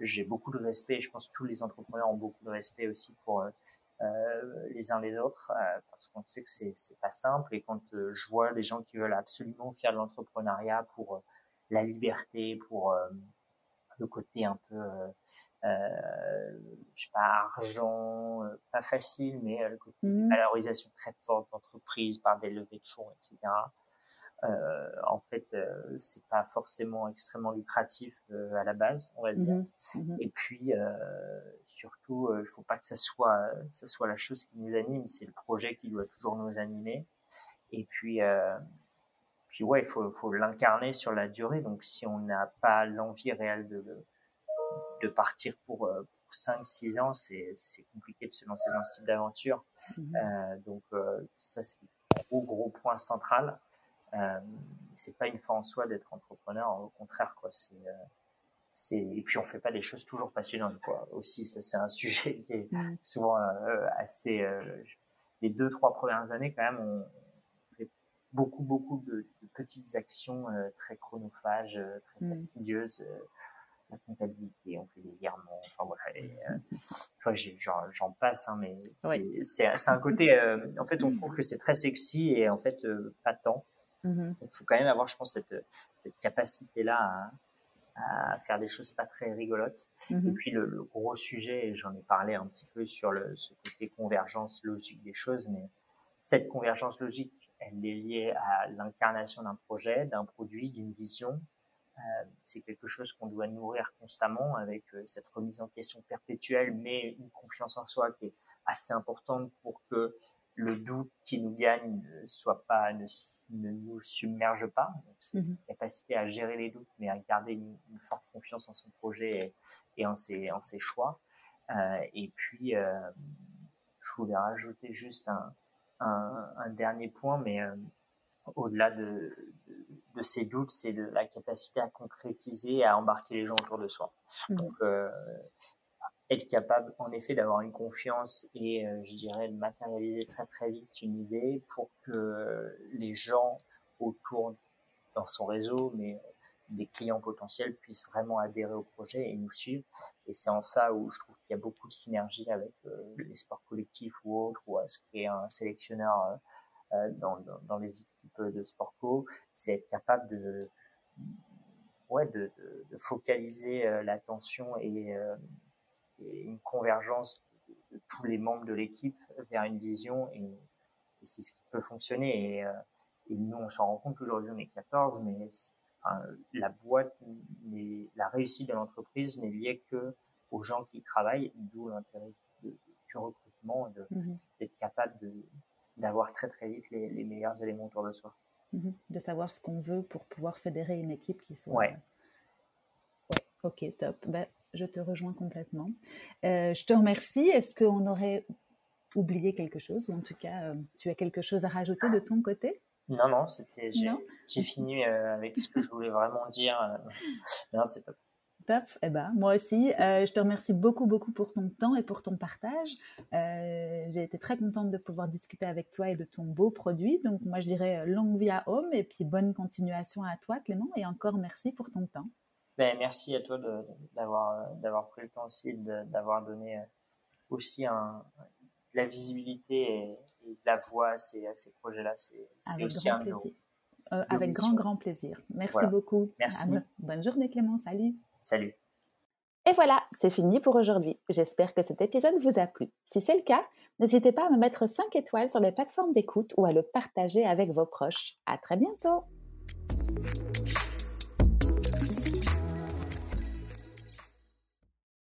j'ai beaucoup de respect. Je pense que tous les entrepreneurs ont beaucoup de respect aussi pour euh, les uns les autres parce qu'on sait que c'est c'est pas simple et quand je vois les gens qui veulent absolument faire de l'entrepreneuriat pour la liberté pour le côté un peu, euh, euh, je sais pas, argent, euh, pas facile, mais le côté mmh. valorisation très forte d'entreprise par des levées de fonds, etc. Euh, en fait, euh, c'est pas forcément extrêmement lucratif à la base, on va dire. Mmh mmh Et puis, surtout, il faut pas que ça soit, ça soit la chose qui nous anime. C'est le projet qui doit toujours nous animer. Et puis, puis ouais, il faut, faut l'incarner sur la durée. Donc si on n'a pas l'envie réelle de, de partir pour, euh, pour 5-6 ans, c'est, c'est compliqué de se lancer dans ce type d'aventure. Mhm. Euh, donc euh, ça, c'est gros, gros point central. Euh, c'est pas une fin en soi d'être entrepreneur, au contraire, quoi. C'est, euh, c'est, et puis on fait pas des choses toujours passionnantes, quoi. Aussi, ça c'est un *laughs* sujet qui est souvent assez. les deux, trois premières années, quand même, on, beaucoup, beaucoup de, petites actions très chronophages, très mmh. fastidieuses la comptabilité, on fait des virements, enfin voilà. j'en passe, hein, mais c'est un côté. en fait, on trouve que c'est très sexy et en fait pas tant. Mmh Il faut quand même avoir, je pense, cette, cette capacité-là à, faire des choses pas très rigolotes. Mmh et puis le, gros sujet, et j'en ai parlé un petit peu sur le, ce côté convergence logique des choses, mais cette convergence logique, elle est liée à l'incarnation d'un projet, d'un produit, d'une vision. Euh, c'est quelque chose qu'on doit nourrir constamment avec euh, cette remise en question perpétuelle, mais une confiance en soi qui est assez importante pour que le doute qui nous gagne ne soit pas, ne, nous submerge pas. Donc, c'est une mhm. capacité à gérer les doutes, mais à garder une, forte confiance en son projet et, en, ses, en ses choix. Euh, et puis, euh, je voulais rajouter juste un, un, dernier point, mais euh, au-delà de, de, ces doutes, c'est la capacité à concrétiser, à embarquer les gens autour de soi. Mhm. Donc, euh, être capable en effet d'avoir une confiance et euh, je dirais de matérialiser très très vite une idée pour que les gens autour dans son réseau, mais des clients potentiels puissent vraiment adhérer au projet et nous suivre. Et c'est en ça où je trouve qu'il y a beaucoup de synergie avec euh, les sports collectifs ou autres, ou à ce qu'est un sélectionneur euh, dans, dans, dans, les équipes de sport co, c'est être capable de, ouais, de, de, de focaliser l'attention et une convergence de tous les membres de l'équipe vers une vision et, c'est ce qui peut fonctionner. Et, euh, et nous, on s'en rend compte qu'aujourd'hui, on est 14, mais la boîte, la réussite de l'entreprise n'est liée que aux gens qui travaillent, d'où l'intérêt du recrutement, mhm. d'être capable d'avoir très très vite les, meilleurs éléments autour de soi. Mhm. De savoir ce qu'on veut pour pouvoir fédérer une équipe qui soit. Ouais. ouais. Ok, top. Ben, je te rejoins complètement. Euh, je te remercie. Est-ce qu'on aurait oublié quelque chose ou en tout cas, euh, tu as quelque chose à rajouter de ton côté? Non, non, c'était j'ai fini euh, avec ce que je voulais vraiment dire. non, c'est top. Top. Eh ben, moi aussi, je te remercie beaucoup, beaucoup pour ton temps et pour ton partage. J'ai été très contente de pouvoir discuter avec toi et de ton beau produit. Donc, moi, je dirais longue vie à Home et puis bonne continuation à toi, Clément. Et encore merci pour ton temps. Ben, merci à toi d'avoir d'avoir pris le temps aussi, d'avoir donné euh, aussi un, la visibilité et, de la voix à ces, ces projets-là. C'est aussi un plaisir. Euh, avec grand, grand plaisir. Merci beaucoup. Merci. bonne journée Clément. Salut. Salut. Et voilà, c'est fini pour aujourd'hui. J'espère que cet épisode vous a plu. Si c'est le cas, n'hésitez pas à me mettre 5 étoiles sur les plateformes d'écoute ou à le partager avec vos proches. À très bientôt.